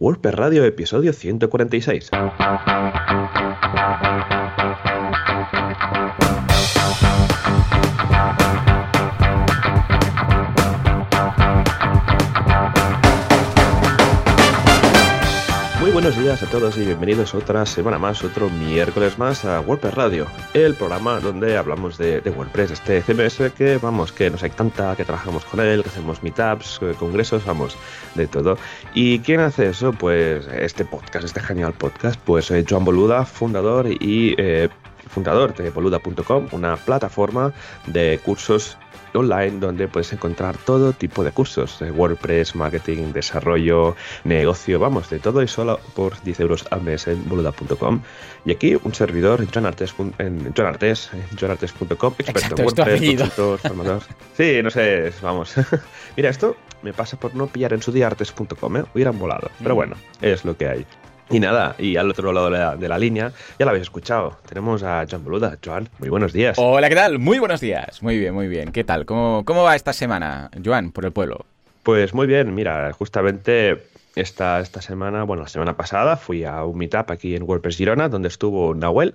WordPress Radio, episodio 146. Buenos días a todos y bienvenidos otra semana más, otro miércoles más a WordPress Radio, el programa donde hablamos de, WordPress, este CMS que vamos, que nos encanta, que trabajamos con él, que hacemos meetups, eh, congresos, vamos, de todo. ¿Y quién hace eso? Pues este podcast, este genial podcast, pues eh, Joan Boluda, fundador y eh, fundador de boluda.com, una plataforma de cursos online donde puedes encontrar todo tipo de cursos de WordPress, marketing, desarrollo, negocio, vamos, de todo y solo por 10 euros al mes en boluda.com. Y aquí un servidor, John Artes, en John Artes, johnartes.com, experto en WordPress, consultor, formador. Sí, no sé, vamos. Mira, esto me pasa por no pillar en su día artes.com, ¿eh? hubieran volado. Pero bueno, es lo que hay. Y nada, y al otro lado de la, de la, línea, ya lo habéis escuchado, tenemos a Joan Boluda. Joan, muy buenos días. Hola, ¿qué tal? Muy buenos días. Muy bien, muy bien. ¿Qué tal? ¿Cómo, cómo va esta semana, Joan, por el pueblo? Pues muy bien, mira, justamente esta, esta semana, bueno, la semana pasada fui a un meetup aquí en WordPress Girona, donde estuvo Nahuel,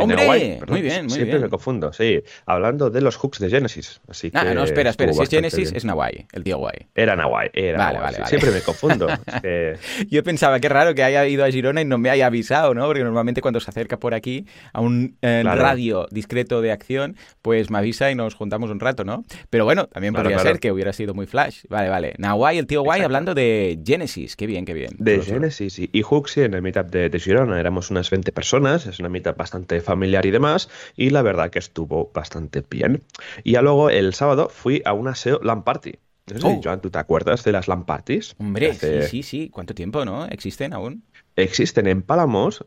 ¡Hombre! Nahuay, muy bien, muy Siempre bien. me confundo, sí. Hablando de los hooks de Genesis. Así Ah, que no, espera, espera. Si es Genesis, es Nahuay, el tío guay. Era Nahuay, era Vale, vale. Siempre me confundo. Yo pensaba, qué raro que haya ido a Girona y no me haya avisado, ¿no? Porque normalmente cuando se acerca por aquí a un eh, Claro. radio discreto de acción, pues me avisa y nos juntamos un rato, ¿no? Pero bueno, también Claro, podría claro. ser que hubiera sido muy flash. Vale, vale. Nahuay, el tío guay, Exacto. hablando de Genesis. Qué bien, qué bien. De. Genesis y, y Hooks, sí, en el meetup de, de Girona éramos unas 20 personas, es una meetup bastante familiar y demás, y la verdad que estuvo bastante bien. Y ya luego el sábado fui a una SEO LAN Party. No sé, Oh. Joan, ¿tú te acuerdas de las LAN Parties? Hombre, Hace- sí, sí, sí. ¿Cuánto tiempo, no? ¿Existen aún? existen en Palamos,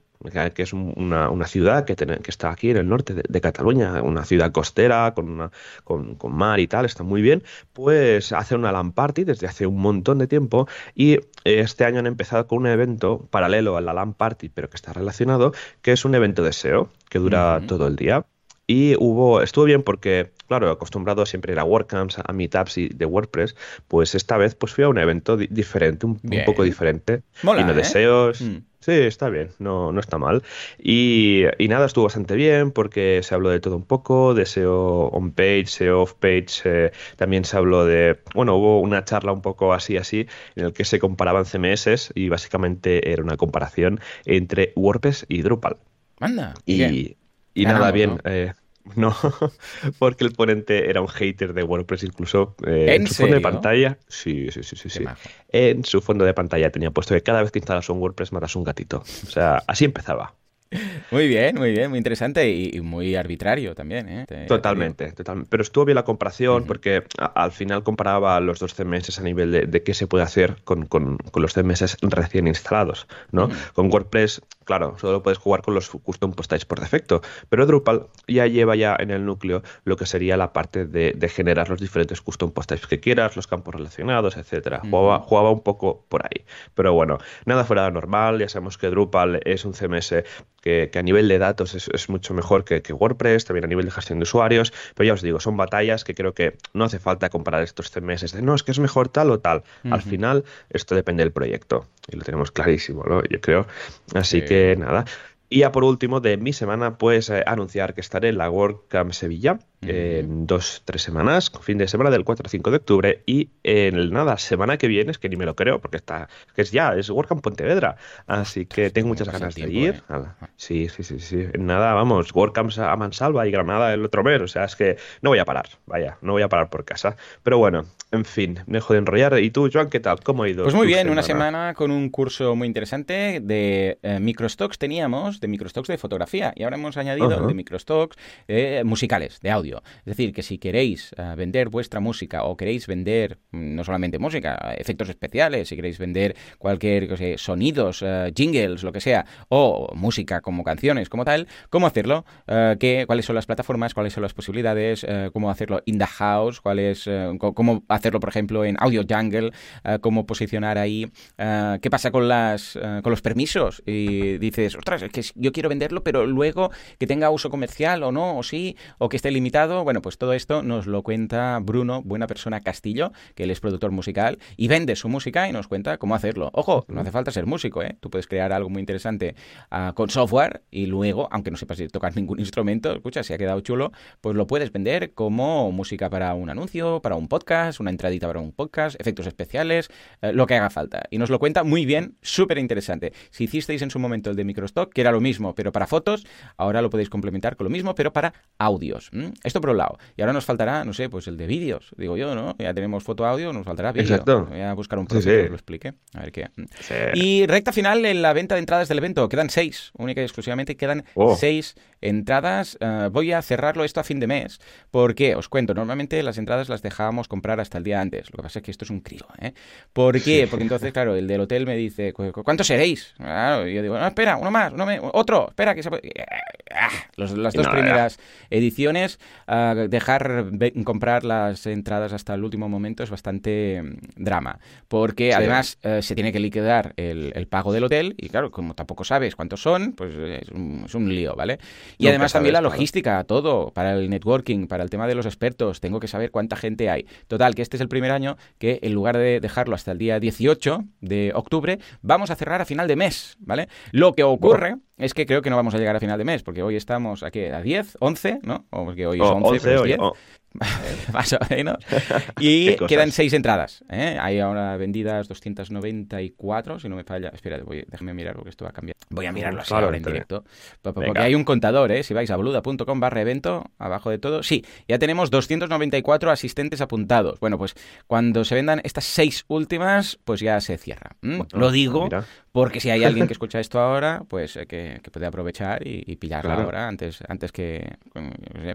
que es un- una, una ciudad que, tiene- que está aquí en el norte de, de Cataluña, una ciudad costera con, una- con, con mar y tal, está muy bien, pues hacen una LAN party desde hace un montón de tiempo y este año han empezado con un evento paralelo a la LAN party, pero que está relacionado, que es un evento de SEO que dura todo el día. Y hubo, estuvo bien porque, claro, acostumbrado siempre a ir a WordCamps, a meetups y de WordPress, pues esta vez pues fui a un evento di- diferente, un, poco diferente. Mola, y no ¿eh? deseos. Mm. Sí, está bien, no, no está mal. Y, y nada, estuvo bastante bien porque se habló de todo un poco, de SEO on-page, SEO off-page, eh, también se habló de, bueno, hubo una charla un poco así, así, en el que se comparaban CMS y básicamente era una comparación entre WordPress y Drupal. Anda. Y, bien. y Ganamos, nada, bien. ¿no? eh, no, porque el ponente era un hater de WordPress, incluso eh, ¿En su fondo de pantalla. Sí, sí, sí, sí. Sí. En su fondo de pantalla tenía puesto que cada vez que instalas un WordPress matas un gatito. O sea, así empezaba. Muy bien, muy bien, muy interesante y, y muy arbitrario también, ¿eh? Te- te Totalmente, totalmente. Pero estuvo bien la comparación porque a- al final comparaba los dos CMS a nivel de, de qué se puede hacer con, con- con los CMS recién instalados, ¿no? Con WordPress, claro, solo puedes jugar con los custom post types por defecto, pero Drupal ya lleva ya en el núcleo lo que sería la parte de, de generar los diferentes custom post types que quieras, los campos relacionados, etcétera. Jugaba, jugaba un poco por ahí. Pero bueno, nada fuera de normal, ya sabemos que Drupal es un CMS que, que a nivel de datos es, es mucho mejor que, que WordPress, también a nivel de gestión de usuarios, pero ya os digo, son batallas que creo que no hace falta comparar estos CMS de no, es que es mejor tal o tal. Al final, esto depende del proyecto y lo tenemos clarísimo, ¿no? Yo creo. Así Sí. que nada. Y ya por último, de mi semana, pues eh, anunciar que estaré en la WordCamp Sevilla en dos, tres semanas, fin de semana del 4 al 5 de octubre. Y en nada, semana que viene, es que ni me lo creo, porque está, que es ya, es WordCamp Pontevedra. Así que tengo muchas ganas de ir. eh. Sí, sí, sí, sí. En nada, vamos, WordCamps a Mansalva y Granada el otro mes. O sea, es que no voy a parar, vaya, no voy a parar por casa. Pero bueno, en fin, me dejo de enrollar. ¿Y tú, Joan, qué tal? ¿Cómo ha ido? Pues muy bien, una semana con un curso muy interesante de eh, microstocks teníamos, de microstocks de fotografía, y ahora hemos añadido de microstocks eh, musicales, de audio. Es decir, que si queréis eh, vender vuestra música o queréis vender mm, no solamente música, efectos especiales, si queréis vender cualquier sonidos, eh, jingles, lo que sea, o música como canciones, como tal, ¿cómo hacerlo? Eh, qué- ¿Cuáles son las plataformas? ¿Cuáles son las posibilidades? ¿Cómo hacerlo in the house? ¿Cuál ¿Cómo hacerlo, por ejemplo, en Audio Jungle? ¿Cómo posicionar ahí? ¿Qué pasa con, las, con los permisos? Y dices, ostras, es que yo quiero venderlo, pero luego que tenga uso comercial o no, o sí, o que esté limitado Bueno, pues todo esto nos lo cuenta Bruno, buena persona Castillo, que él es productor musical y vende su música y nos cuenta cómo hacerlo. Ojo, no hace falta ser músico, ¿eh? Tú puedes crear algo muy interesante uh, con software y luego, aunque no sepas tocar ningún instrumento, escucha, si ha quedado chulo, pues lo puedes vender como música para un anuncio, para un podcast, una entradita para un podcast, efectos especiales, eh, lo que haga falta. Y nos lo cuenta muy bien, súper interesante. Si hicisteis en su momento el de Microstock, que era lo mismo, pero para fotos, ahora lo podéis complementar con lo mismo, pero para audios. Esto por un lado. Y ahora nos faltará, no sé, pues el de vídeos, digo yo, ¿no? Ya tenemos foto-audio, nos faltará vídeo. Exacto. Voy a buscar un proceso que lo explique. A ver qué. Y recta final en la venta de entradas del evento. Quedan seis, única y exclusivamente quedan oh. seis entradas. Uh, voy a cerrarlo esto a fin de mes. ¿Por qué? Os cuento. Normalmente las entradas las dejábamos comprar hasta el día antes. Lo que pasa es que esto es un crío, ¿eh? ¿Por qué? Porque entonces, claro, el del hotel me dice, ¿cuántos seréis? Claro, y yo digo, no, espera, uno más, uno me... otro, espera, que se ah, Los, las dos no, primeras ediciones, uh, dejar comprar las entradas hasta el último momento es bastante mm, drama. Porque sí. además uh, se tiene que liquidar el, el, pago del hotel y claro, como tampoco sabes cuántos son, pues es un, es un lío, ¿vale? Y además también la logística, claro. todo, para el networking, para el tema de los expertos, tengo que saber cuánta gente hay. Total, que este es el primer año que en lugar de dejarlo hasta el día 18 de octubre, vamos a cerrar a final de mes, ¿vale? Lo que ocurre... Bueno es que creo que no vamos a llegar a final de mes, porque hoy estamos aquí a 10, 11, ¿no? O porque hoy es oh, 11, 11 pero es 10. Hoy, oh. Más o menos. Y quedan seis entradas. ¿eh? Hay ahora vendidas 294, si no me falla. Espera, voy, déjame mirar porque esto va a cambiar. Voy a mirarlo así claro, ahora en directo. Porque Venga. hay un contador, ¿eh? Si vais a boluda.com barra evento, abajo de todo. Sí, ya tenemos 294 asistentes apuntados. Bueno, pues cuando se vendan estas seis últimas, pues ya se cierra. ¿Mm? Bueno, Lo digo mira. Porque si hay alguien que escucha esto ahora, pues eh, que, que, puede aprovechar y, y pillarla claro. ahora antes, antes que,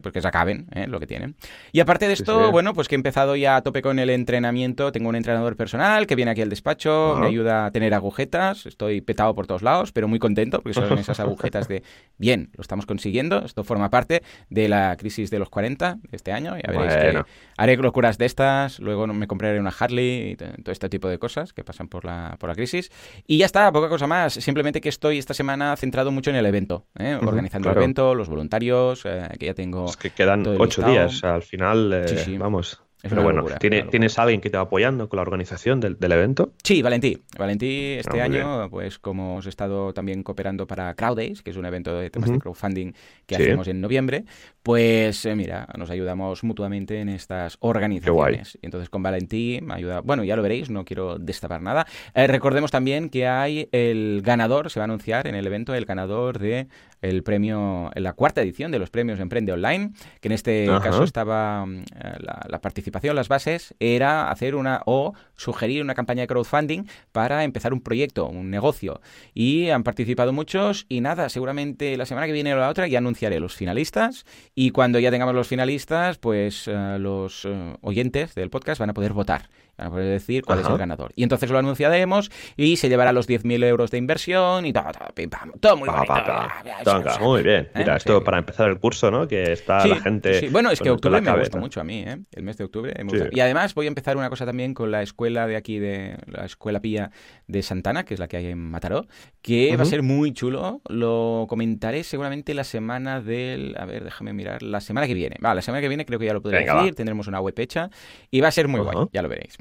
pues que se acaben ¿eh? lo que tienen. Y aparte de esto, sí, sí. bueno, pues que he empezado ya a tope con el entrenamiento. Tengo un entrenador personal que viene aquí al despacho, uh -huh. me ayuda a tener agujetas. Estoy petado por todos lados, pero muy contento porque son esas agujetas de, bien, lo estamos consiguiendo. Esto forma parte de la crisis de los 40 de este año. Ya veréis bueno. que haré locuras de estas, luego me compraré una Harley y todo este tipo de cosas que pasan por la, por la crisis. Y ya está, poca cosa más. Simplemente que estoy esta semana centrado mucho en el evento, ¿eh? uh -huh, organizando claro. el evento, los voluntarios, eh, que ya tengo... Es que quedan ocho días al final final, eh, sí, sí. vamos, es Pero bueno, locura, ¿tiene, ¿tienes alguien que te va apoyando con la organización del, del evento? Sí, Valentí. Valentí este ah, año, bien. pues como hemos estado también cooperando para Crowdays, que es un evento de temas uh -huh. de crowdfunding que sí. hacemos en noviembre, pues eh, mira, nos ayudamos mutuamente en estas organizaciones. Y entonces con Valentí me ayuda, bueno, ya lo veréis, no quiero destapar nada. Eh, recordemos también que hay el ganador, se va a anunciar en el evento, el ganador de el premio, en la cuarta edición de los premios Emprende Online, que en este Ajá. caso estaba mm, la, la, participación, las bases, era hacer una o sugerir una campaña de crowdfunding para empezar un proyecto, un negocio. Y han participado muchos y nada, seguramente la semana que viene o la otra ya anunciaré los finalistas y cuando ya tengamos los finalistas, pues uh, los uh, oyentes del podcast van a poder votar para poder decir cuál Ajá. es el ganador. Y entonces lo anunciaremos y se llevará los 10.000 euros de inversión y todo, todo, pim, pam, todo muy bonito. Pa, pa. muy bien. Mira, ¿Eh? esto sí. para empezar el curso, ¿no? Que está sí, la gente... Sí, bueno, es que octubre me gusta mucho a mí, ¿eh? El mes de octubre me gusta. Y además voy a empezar una cosa también con la escuela de aquí, de la Escuela Pía de Santana, que es la que hay en Mataró, que uh -huh. va a ser muy chulo. Lo comentaré seguramente la semana del... A ver, déjame mirar. La semana que viene. Va, la semana que viene creo que ya lo podré Venga, decir. Va. Tendremos una web hecha y va a ser muy uh -huh. guay. Ya lo veréis.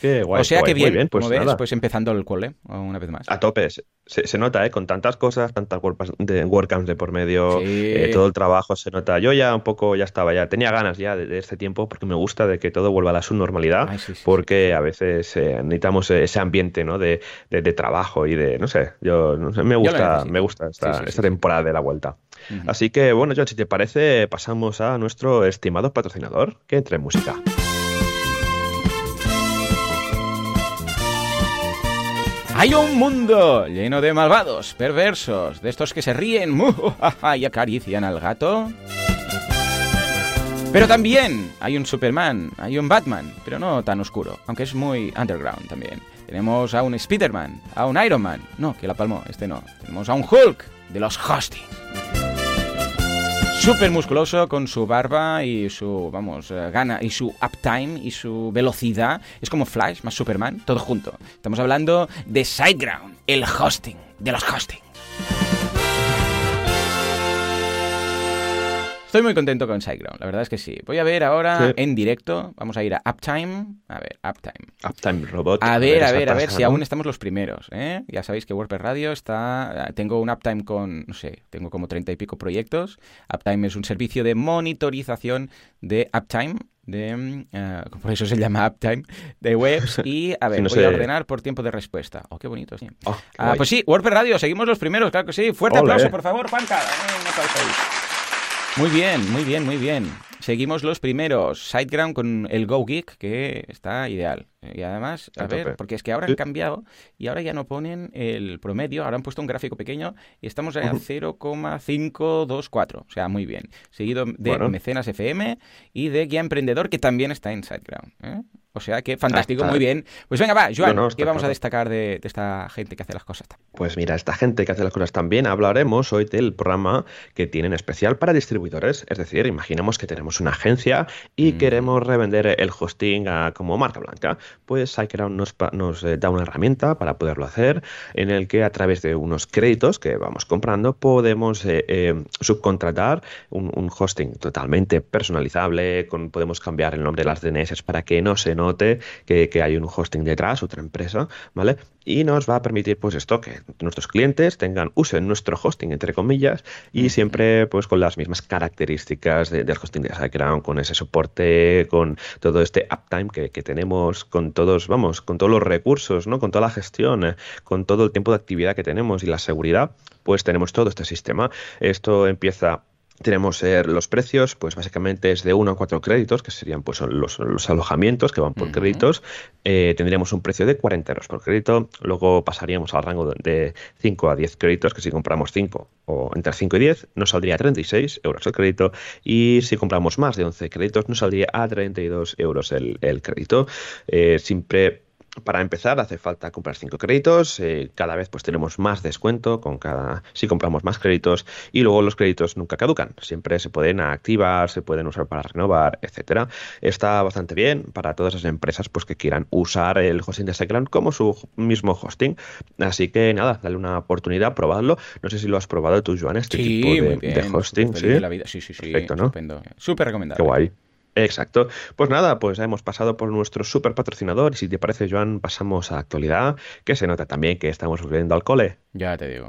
Qué guay, o sea guay, que bien, bien pues como ves, pues empezando el cole, una vez más. A tope, se, se nota, ¿eh? Con tantas cosas, tantas de WordCamps de por medio, sí. eh, todo el trabajo se nota. Yo ya un poco, ya estaba, ya tenía ganas ya de, de este tiempo porque me gusta de que todo vuelva a la subnormalidad, Ay, sí, sí, porque a veces eh, necesitamos ese ambiente, ¿no? De, de, de, trabajo y de, no sé, yo no sé, me gusta, me gusta esta, esta temporada de la vuelta. Uh -huh. Así que, bueno, John, si te parece, pasamos a nuestro estimado patrocinador, que entre música. Hay un mundo lleno de malvados, perversos, de estos que se ríen y acarician al gato. Pero también hay un Superman, hay un Batman, pero no tan oscuro, aunque es muy underground también. Tenemos a un Spiderman, a un Iron Man, no, que la palmó, este no. Tenemos a un Hulk de los Hostings súper musculoso con su barba y su, vamos, uh, gana y su uptime y su velocidad. Es como Flash más Superman, todo junto. Estamos hablando de Sideground, el hosting, de los hosting. Estoy muy contento con SiteGround, la verdad es que sí. Voy a ver ahora en directo, vamos a ir a Uptime. A ver, Uptime. Uptime Robot. A ver, a ver, a ver, si aún estamos los primeros. ¿eh? Ya sabéis que WordPress Radio está... Tengo un Uptime con, no sé, tengo como treinta y pico proyectos. Uptime es un servicio de monitorización de Uptime de, eh, por eso se llama Uptime, de webs. Y a ver, voy a ordenar por tiempo de respuesta. Oh, qué bonito, sí. Oh, ah, pues sí, WordPress Radio, seguimos los primeros, claro que sí. Fuerte aplauso, por favor, Juanca. Muy bien, muy bien, muy bien. Seguimos los primeros. SiteGround con el GoGeek, que está ideal. Y además, a ver, porque es que ahora han cambiado y ahora ya no ponen el promedio, ahora han puesto un gráfico pequeño y estamos a 0,524. O sea, muy bien. Seguido de Mecenas FM y de Guía Emprendedor, que también está en SiteGround. ¿eh? O sea que fantástico, muy bien. Pues venga, va, Joan, ¿qué vamos a destacar de, esta gente que hace las cosas Pues mira, esta gente que hace las cosas tan bien, hablaremos hoy del programa que tienen especial para distribuidores. Es decir, imaginemos que tenemos una agencia y queremos revender el hosting como marca blanca. Pues SiteGround nos, nos eh, da una herramienta para poderlo hacer, en el que a través de unos créditos que vamos comprando podemos eh, eh, subcontratar un, hosting totalmente personalizable, con, podemos cambiar el nombre de las DNS para que no se note que, que hay un hosting detrás, otra empresa, ¿vale? Y nos va a permitir pues esto que nuestros clientes tengan uso en nuestro hosting entre comillas y siempre pues con las mismas características del hosting de SiteGround con ese soporte con todo este uptime que, que, tenemos con todos vamos con todos los recursos no con toda la gestión eh, con todo el tiempo de actividad que tenemos y la seguridad pues tenemos todo este sistema. Esto empieza tenemos eh, los precios, pues básicamente es de 1 a 4 créditos, que serían pues los, alojamientos que van por créditos. Eh, tendríamos un precio de 40 euros por crédito. Luego pasaríamos al rango de 5 a 10 créditos, que si compramos 5 o entre 5 y 10 nos saldría a 36 euros el crédito. Y si compramos más de 11 créditos nos saldría a 32 euros el, el crédito. Eh, siempre para empezar hace falta comprar 5 créditos, eh, cada vez pues tenemos más descuento con cada si compramos más créditos y luego los créditos nunca caducan, siempre se pueden activar, se pueden usar para renovar, etcétera. Está bastante bien para todas las empresas pues que quieran usar el hosting de SiteGround como su mismo hosting. Así que nada, dale una oportunidad, probadlo. No sé si lo has probado tú, Joan, este tipo de, hosting. ¿sí? sí, sí, sí, ¿no? Súper recomendable. Qué guay. Exacto. Pues nada, pues hemos pasado por nuestro super patrocinador y si te parece, Joan, pasamos a actualidad, que se nota también que estamos volviendo al cole. Ya te digo.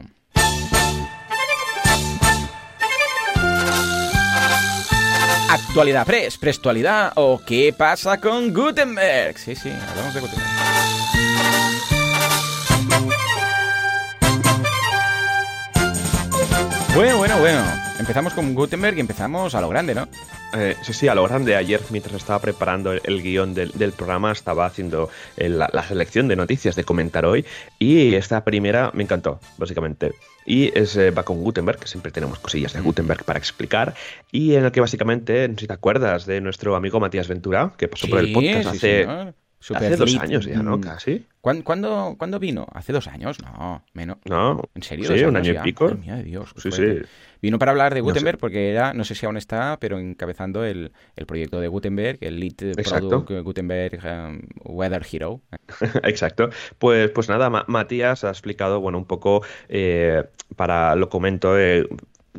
Actualidad Press, Prestualidad o qué pasa con Gutenberg. Sí, sí, hablamos de Gutenberg. Bueno, bueno, bueno. Empezamos con Gutenberg y empezamos a lo grande, ¿no? Eh, sí, sí, a lo grande. Ayer, mientras estaba preparando el, guion del, programa, estaba haciendo la, selección de noticias de comentar hoy. Y esta primera me encantó, básicamente. Y es, eh, va con Gutenberg, que siempre tenemos cosillas de Gutenberg para explicar. Y en el que básicamente, no sé si te acuerdas de nuestro amigo Matías Ventura, que pasó por el podcast hace. Hace dos años ya, ¿no? Mm. Casi. ¿Cuándo, ¿cuándo, vino? ¿Hace dos años? No, menos. No. ¿En serio? Sí, un año y pico. de Dios. Sí, sí. Vino para hablar de Gutenberg porque era, no sé si aún está, pero encabezando el, el proyecto de Gutenberg, el Lead Product Gutenberg um, Weather Hero. Exacto. Pues, pues nada, Matías ha explicado, bueno, un poco, eh, para, lo comento, eh,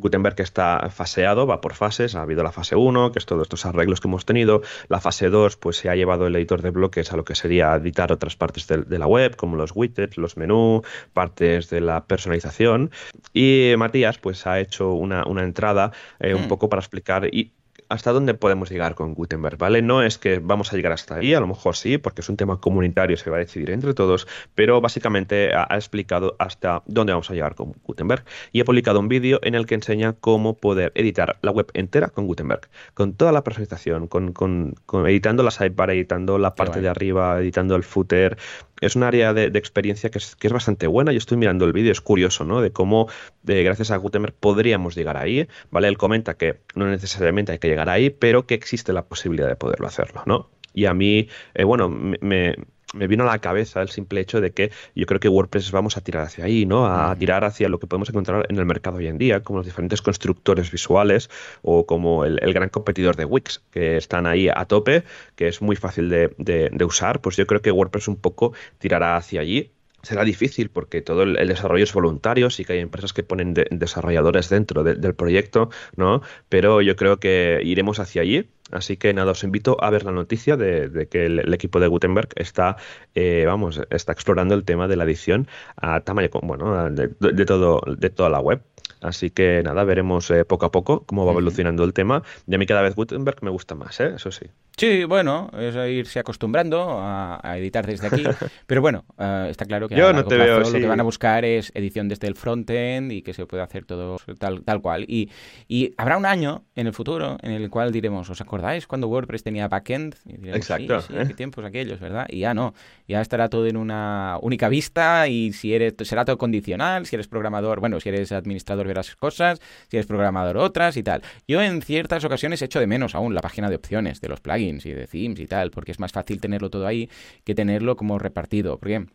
Gutenberg está faseado, va por fases, ha habido la fase 1, que es todos estos arreglos que hemos tenido, la fase 2 pues se ha llevado el editor de bloques a lo que sería editar otras partes de, la web, como los widgets, los menús, partes de la personalización, y Matías pues ha hecho una, entrada eh, un mm. poco para explicar y hasta dónde podemos llegar con Gutenberg, ¿vale? No es que vamos a llegar hasta ahí, a lo mejor sí, porque es un tema comunitario, se va a decidir entre todos, pero básicamente ha, explicado hasta dónde vamos a llegar con Gutenberg y ha publicado un vídeo en el que enseña cómo poder editar la web entera con Gutenberg, con toda la personalización, con, con, editando la sidebar, editando la parte de arriba, editando el footer, es un área de, experiencia que es, que es, bastante buena. Yo estoy mirando el vídeo, es curioso, ¿no? De cómo, de, gracias a Gutenberg, podríamos llegar ahí, ¿vale? Él comenta que no necesariamente hay que llegar ahí, pero que existe la posibilidad de poderlo hacerlo, ¿no? Y a mí, eh, bueno, me, me vino a la cabeza el simple hecho de que yo creo que WordPress vamos a tirar hacia ahí, ¿no? A tirar hacia lo que podemos encontrar en el mercado hoy en día, como los diferentes constructores visuales o como el, gran competidor de Wix, que están ahí a tope, que es muy fácil de, de, usar. Pues yo creo que WordPress un poco tirará hacia allí será difícil porque todo el, desarrollo es voluntario, sí que hay empresas que ponen desarrolladores dentro del proyecto, ¿no? Pero yo creo que iremos hacia allí. Así que nada, os invito a ver la noticia de, que el, equipo de Gutenberg está, eh, vamos, está explorando el tema de la edición a tamaño, bueno, de, todo, de toda la web. Así que nada, veremos eh, poco a poco cómo va evolucionando el tema. Y a mí cada vez Gutenberg me gusta más, ¿eh? eso sí. Sí, bueno, es irse acostumbrando a, editar desde aquí. pero bueno, eh, está claro que Yo no te veo, lo que van a buscar es edición desde el frontend y que se pueda hacer todo tal, tal cual. Y, y, habrá un año en el futuro en el cual diremos, ¿os acordáis cuando WordPress tenía backend? Exacto. Sí, qué tiempos aquellos, ¿verdad? Y ya no, ya estará todo en una única vista y si eres será todo condicional, si eres programador, bueno, si eres administrador verás cosas, si eres programador otras y tal. Yo en ciertas ocasiones echo de menos aún la página de opciones de los plugins y de themes y tal, porque es más fácil tenerlo todo ahí que tenerlo como repartido. Porque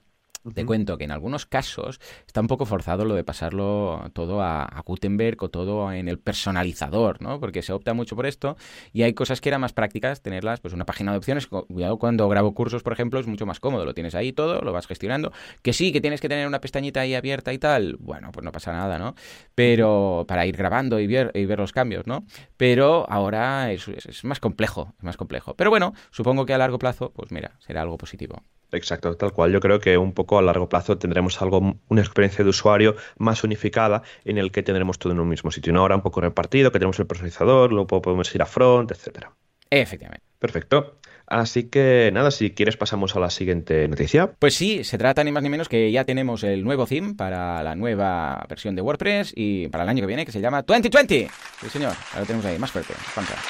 te cuento que en algunos casos está un poco forzado lo de pasarlo todo a, Gutenberg o todo en el personalizador, ¿no? Porque se opta mucho por esto y hay cosas que eran más prácticas tenerlas, pues una página de opciones. Cuidado cuando grabo cursos, por ejemplo, es mucho más cómodo. Lo tienes ahí todo, lo vas gestionando. Que sí, que tienes que tener una pestañita ahí abierta y tal. Bueno, pues no pasa nada, ¿no? Pero para ir grabando y ver, y ver los cambios, ¿no? Pero ahora es, es más complejo, es más complejo. Pero bueno, supongo que a largo plazo, pues mira, será algo positivo. Exacto, tal cual. Yo creo que un poco a largo plazo tendremos algo, una experiencia de usuario más unificada en el que tendremos todo en un mismo sitio. No ahora un poco repartido, que tenemos el personalizador, luego podemos ir a front, etcétera. Efectivamente. Perfecto. Así que nada, si quieres pasamos a la siguiente noticia. Pues sí, se trata ni más ni menos que ya tenemos el nuevo theme para la nueva versión de WordPress y para el año que viene que se llama 2020. Sí, señor, ahora lo tenemos ahí, más fuerte.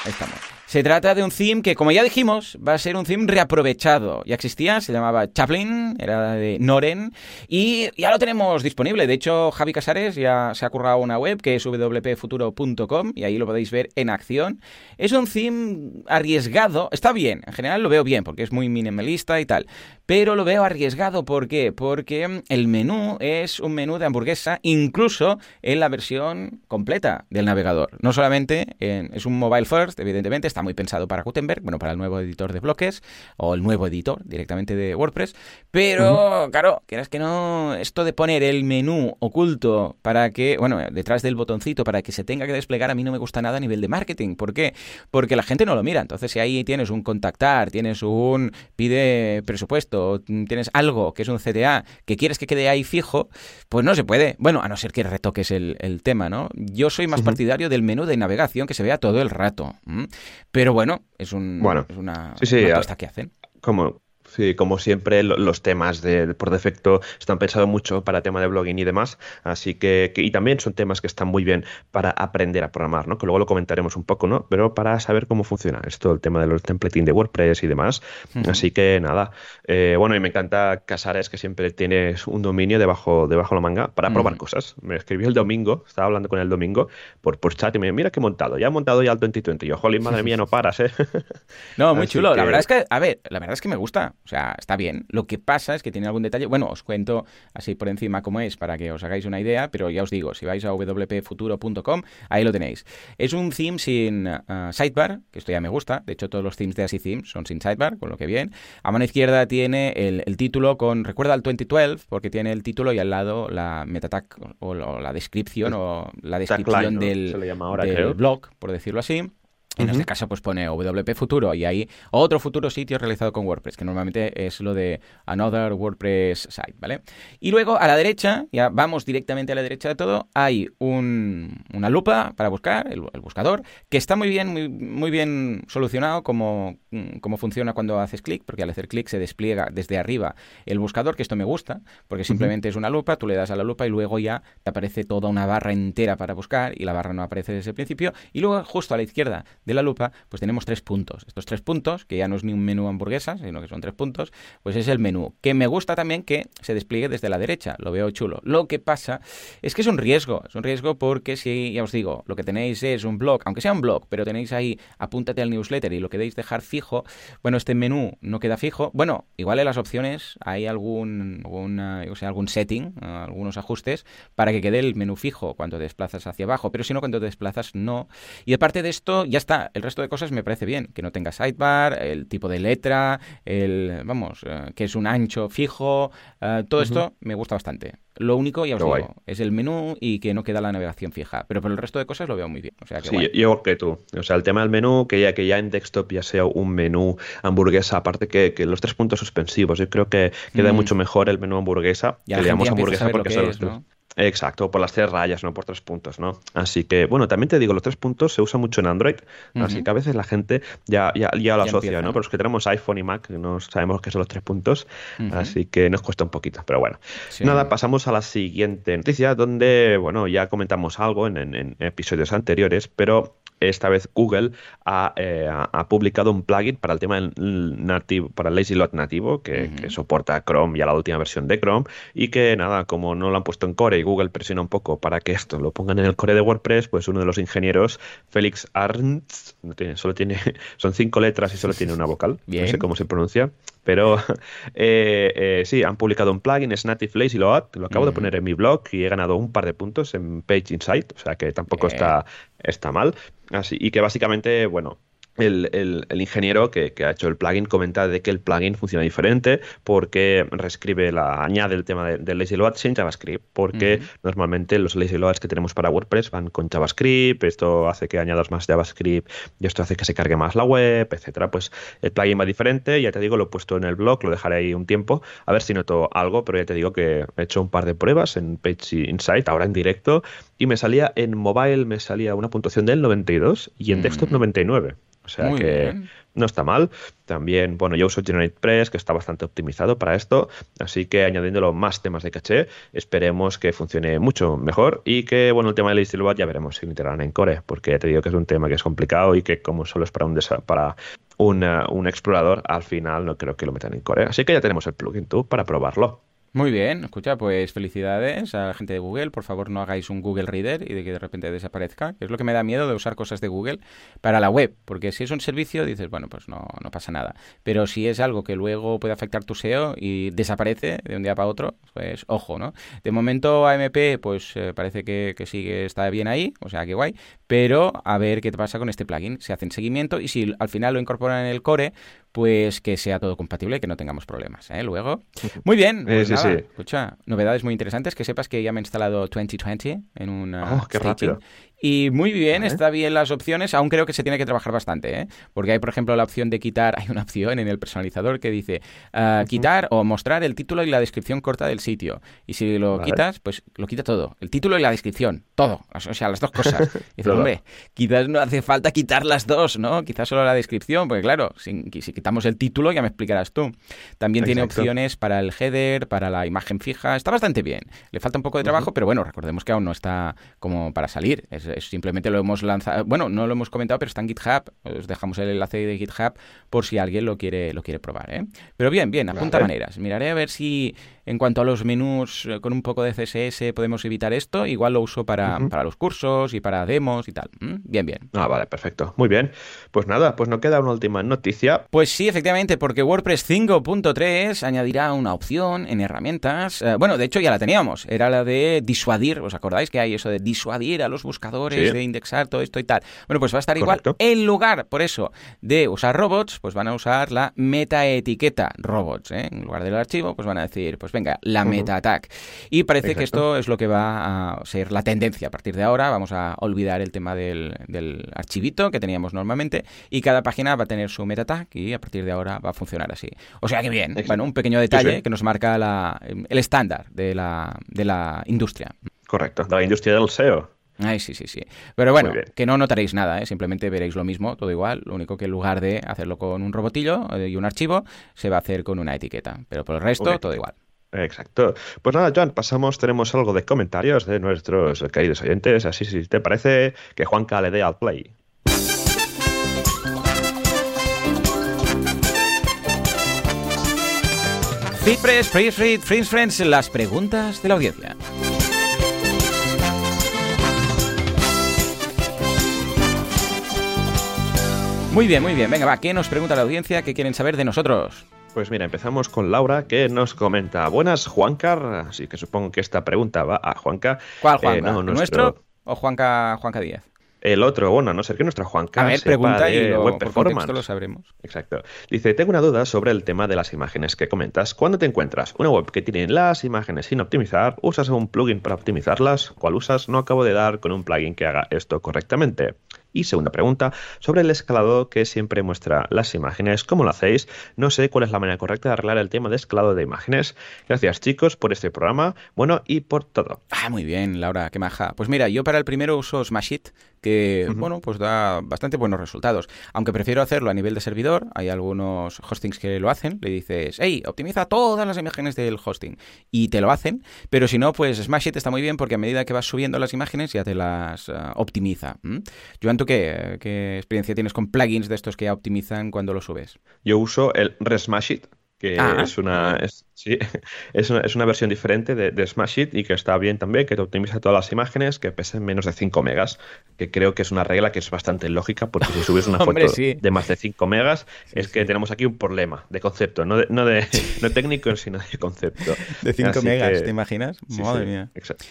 Ahí estamos. Se trata de un theme que, como ya dijimos, va a ser un theme reaprovechado. Ya existía, se llamaba Chaplin, era de Noren, y ya lo tenemos disponible. De hecho, Javi Casares ya se ha currado una web que es wpfuturo.com y ahí lo podéis ver en acción. Es un theme arriesgado, está bien, en general lo veo bien porque es muy minimalista y tal, pero lo veo arriesgado, ¿por qué? Porque el menú es un menú de hamburguesa, incluso en la versión completa del navegador. No solamente es un mobile first, evidentemente, está muy pensado para Gutenberg, bueno, para el nuevo editor de bloques o el nuevo editor directamente de WordPress, pero claro, quieras que no, esto de poner el menú oculto para que, bueno, detrás del botoncito para que se tenga que desplegar a mí no me gusta nada a nivel de marketing. ¿Por qué? Porque la gente no lo mira. Entonces, si ahí tienes un contactar, tienes un pide presupuesto, tienes algo que es un CTA que quieres que quede ahí fijo, pues no se puede. Bueno, a no ser que retoques el, tema, ¿no? Yo soy más partidario del menú de navegación que se vea todo el rato. Pero bueno, es, un, bueno, es una, sí, sí, que hacen. Como, Sí, como siempre, los temas de, por defecto están pensados mucho para tema de blogging y demás, así que, y también son temas que están muy bien para aprender a programar, ¿no? Que luego lo comentaremos un poco, ¿no? Pero para saber cómo funciona esto, el tema de los templating de WordPress y demás. Así que nada, eh, bueno, y me encanta Casares que siempre tienes un dominio debajo, debajo de la manga para probar cosas. Me escribió el domingo, estaba hablando con él el domingo por, por chat y me dijo, mira qué he montado, ya he montado ya el 2020. Y yo, jolín, madre mía, no paras, ¿eh? no, muy chulo. La verdad es que, a ver, la verdad es que me gusta. O sea, está bien. Lo que pasa es que tiene algún detalle. Bueno, os cuento así por encima cómo es para que os hagáis una idea, pero ya os digo, si vais a wpfuturo.com, ahí lo tenéis. Es un theme sin uh, sidebar, que esto ya me gusta. De hecho, todos los themes de Así Themes son sin sidebar, con lo que bien. A mano izquierda tiene el, título con. Recuerda al 2012, porque tiene el título y al lado la meta tag o, la descripción o la descripción del, del blog, por decirlo así. En este caso, pues pone WP Futuro y ahí otro futuro sitio realizado con WordPress, que normalmente es lo de Another WordPress Site, ¿vale? Y luego a la derecha, ya vamos directamente a la derecha de todo, hay una lupa para buscar, el, buscador, que está muy bien, muy, muy bien solucionado como, como funciona cuando haces clic, porque al hacer clic se despliega desde arriba el buscador, que esto me gusta, porque simplemente es una lupa, tú le das a la lupa y luego ya te aparece toda una barra entera para buscar y la barra no aparece desde el principio. Y luego justo a la izquierda de la lupa, pues tenemos tres puntos. Estos tres puntos, que ya no es ni un menú hamburguesa, sino que son tres puntos, pues es el menú. Que me gusta también que se despliegue desde la derecha, lo veo chulo. Lo que pasa es que es un riesgo, es un riesgo porque si, ya os digo, lo que tenéis es un blog, aunque sea un blog, pero tenéis ahí, apúntate al newsletter y lo queréis dejar fijo, bueno, este menú no queda fijo. Bueno, igual en las opciones hay algún, alguna, sea, algún setting, algunos ajustes para que quede el menú fijo cuando desplazas hacia abajo, pero si no, cuando desplazas no. Y aparte de esto, ya está está. El resto de cosas me parece bien. Que no tenga sidebar, el tipo de letra, el, vamos, eh, que es un ancho fijo. eh, todo esto me gusta bastante. Lo único, ya os Qué digo, guay. es el menú y que no queda la navegación fija. Pero por el resto de cosas lo veo muy bien. O sea, que Sí, guay. yo que tú. O sea, el tema del menú, que ya, que ya en desktop ya sea un menú hamburguesa, aparte que, que los tres puntos suspensivos, yo creo que queda Mm. mucho mejor el menú hamburguesa, Ya que le a hamburguesa porque que son los. ¿no? Exacto, por las tres rayas, no por tres puntos, ¿no? Así que, bueno, también te digo, los tres puntos se usan mucho en Android, así que a veces la gente ya, ya, ya lo Ya asocia, empieza. ¿no? Pero los que tenemos iPhone y Mac no sabemos qué son los tres puntos, así que nos cuesta un poquito, pero bueno. Sí. Nada, pasamos a la siguiente noticia, donde, bueno, ya comentamos algo en, en- en episodios anteriores, pero esta vez Google ha, eh, ha- publicado un plugin para el tema del nativo, para el Lazy nativo, que, soporta Chrome y a la última versión de Chrome, y que nada, como no lo han puesto en core y Google presiona un poco para que esto lo pongan en el core de WordPress, pues uno de los ingenieros, Félix Arntz, no tiene, solo tiene, son cinco letras y solo tiene una vocal, no Bien. sé cómo se pronuncia, pero eh, eh, sí, han publicado un plugin, es Native Lazy lo acabo de poner en mi blog y he ganado un par de puntos en Page Insight, o sea que tampoco Bien. está, está mal. Así, y que básicamente, bueno, el, el- el ingeniero que, que ha hecho el plugin comenta de que el plugin funciona diferente porque reescribe la, añade el tema de- del lazy load sin JavaScript, porque normalmente los lazy loads que tenemos para WordPress van con JavaScript, esto hace que añadas más JavaScript y esto hace que se cargue más la web, etcétera. Pues el plugin va diferente, ya te digo, lo he puesto en el blog, lo dejaré ahí un tiempo, a ver si noto algo, pero ya te digo que he hecho un par de pruebas en Page Insight, ahora en directo, y me salía en mobile, me salía una puntuación del 92 y en desktop Mm. 99. O sea Muy que bien. no está mal. También, bueno, yo uso GeneratePress, que está bastante optimizado para esto, así que añadiéndolo más temas de caché, esperemos que funcione mucho mejor y que, bueno, el tema del Load ya veremos si lo integrarán en Core, porque te digo que es un tema que es complicado y que como solo es para un para una- un explorador, al final no creo que lo metan en Core. Así que ya tenemos el plugin tú para probarlo. Muy bien, escucha, pues felicidades a la gente de Google. Por favor, no hagáis un Google Reader y de que de repente desaparezca, es lo que me da miedo de usar cosas de Google para la web, porque si es un servicio dices, bueno, pues no, no pasa nada. Pero si es algo que luego puede afectar tu SEO y desaparece de un día para otro, pues ojo, ¿no? De momento AMP, pues eh, parece que, que sí que está bien ahí, o sea, que guay, pero a ver qué te pasa con este plugin. Se hacen seguimiento y si al final lo incorporan en el core, pues que sea todo compatible y que no tengamos problemas, ¿eh? Luego. Muy bien, pues sí, nada, sí. escucha, novedades muy interesantes, que sepas que ya me he instalado 2020 en un Oh, qué rápido. Y muy bien, Vale. está bien las opciones, aún creo que se tiene que trabajar bastante, ¿eh? Porque hay, por ejemplo, la opción de quitar, hay una opción en el personalizador que dice ah, quitar o mostrar el título y la descripción corta del sitio. Y si lo Vale. quitas, pues lo quita todo, el título y la descripción, todo, o sea, las dos cosas. Y Todo. hombre, quizás no hace falta quitar las dos, ¿no? Quizás solo la descripción, porque claro, si, si quitamos el título ya me explicarás tú. También tiene opciones para el header, para la imagen fija, está bastante bien. Le falta un poco de trabajo, pero bueno, recordemos que aún no está como para salir. Es, simplemente lo hemos lanzado, bueno, no lo hemos comentado, pero está en GitHub. Os dejamos el enlace de GitHub por si alguien lo quiere, lo quiere probar. ¿eh? Pero bien, bien, apunta Vale. maneras. Miraré a ver si en cuanto a los menús eh, con un poco de CSS podemos evitar esto. Igual lo uso para, para los cursos y para demos y tal. ¿Mm? Bien, bien. Ah, vale, perfecto. Muy bien. Pues nada, pues no queda una última noticia. Pues sí, efectivamente, porque WordPress 5.3 añadirá una opción en herramientas. eh, bueno, de hecho ya la teníamos. Era la de disuadir. ¿Os acordáis que hay eso de disuadir a los buscadores, Sí. de indexar todo esto y tal? Bueno, pues va a estar igual. En lugar, por eso, de usar robots, pues van a usar la metaetiqueta robots. ¿eh? En lugar del archivo, pues van a decir, pues venga, la meta attack. Y parece que esto es lo que va a ser la tendencia. A partir de ahora vamos a olvidar el tema del, del archivito que teníamos normalmente y cada página va a tener su meta tag y a partir de ahora va a funcionar así. O sea que bien, Exacto. bueno, un pequeño detalle sí. que nos marca la- el estándar de la, de la industria. Correcto, de la industria del SEO. Ay, sí, sí, sí. Pero bueno, que no notaréis nada, ¿eh? simplemente veréis lo mismo, todo igual. Lo único que en lugar de hacerlo con un robotillo eh, y un archivo, se va a hacer con una etiqueta. Pero por el resto, Correcto. todo igual. Exacto. Pues nada, Joan, pasamos, tenemos algo de comentarios de nuestros queridos oyentes, así si te parece que Juanca le dé al play. FeedPress, Freeze Friends Friends, las preguntas de la audiencia. Muy bien, muy bien. Venga, va, ¿qué nos pregunta la audiencia? ¿Qué quieren saber de nosotros? Pues mira, empezamos con Laura, que nos comenta, buenas Juancar, así que supongo que esta pregunta va a Juanca. ¿Cuál, Eh, Juanca? no, ¿El nuestro- ¿Nuestro o Juanca, Juanca Díaz? El otro, bueno, a no ser que nuestro Juan A ver, pregunta y lo, web por performance. contexto lo sabremos. Exacto. Dice, tengo una duda sobre el tema de las imágenes que comentas. Cuando te encuentras una web que tiene las imágenes sin optimizar, ¿usas un plugin para optimizarlas? ¿Cuál usas? No acabo de dar con un plugin que haga esto correctamente. Y segunda pregunta, sobre el escalado que siempre muestra las imágenes, ¿cómo lo hacéis? No sé cuál es la manera correcta de arreglar el tema de escalado de imágenes. Gracias chicos por este programa, bueno, y por todo. Ah, muy bien, Laura, qué maja. Pues mira, yo para el primero uso Smashit, que, bueno, pues da bastante buenos resultados. Aunque prefiero hacerlo a nivel de servidor, hay algunos hostings que lo hacen, le dices, hey, optimiza todas las imágenes del hosting, y te lo hacen, pero si no, pues Smashit está muy bien porque a medida que vas subiendo las imágenes ya te las uh, optimiza. ¿Mm? Joan, ¿tú qué, qué experiencia tienes con plugins de estos que optimizan cuando lo subes? Yo uso el Resmashit, que Ah, es una es, sí, es una es una versión diferente de, de Smashit y que está bien también, que te optimiza todas las imágenes que pesen menos de 5 megas, que creo que es una regla que es bastante lógica, porque si subes una Hombre, foto sí. de más de 5 megas, es que tenemos aquí un problema de concepto, no de, no de no técnico, sino de concepto. De 5 Así megas, que- ¿te imaginas? Madre mía. exacto.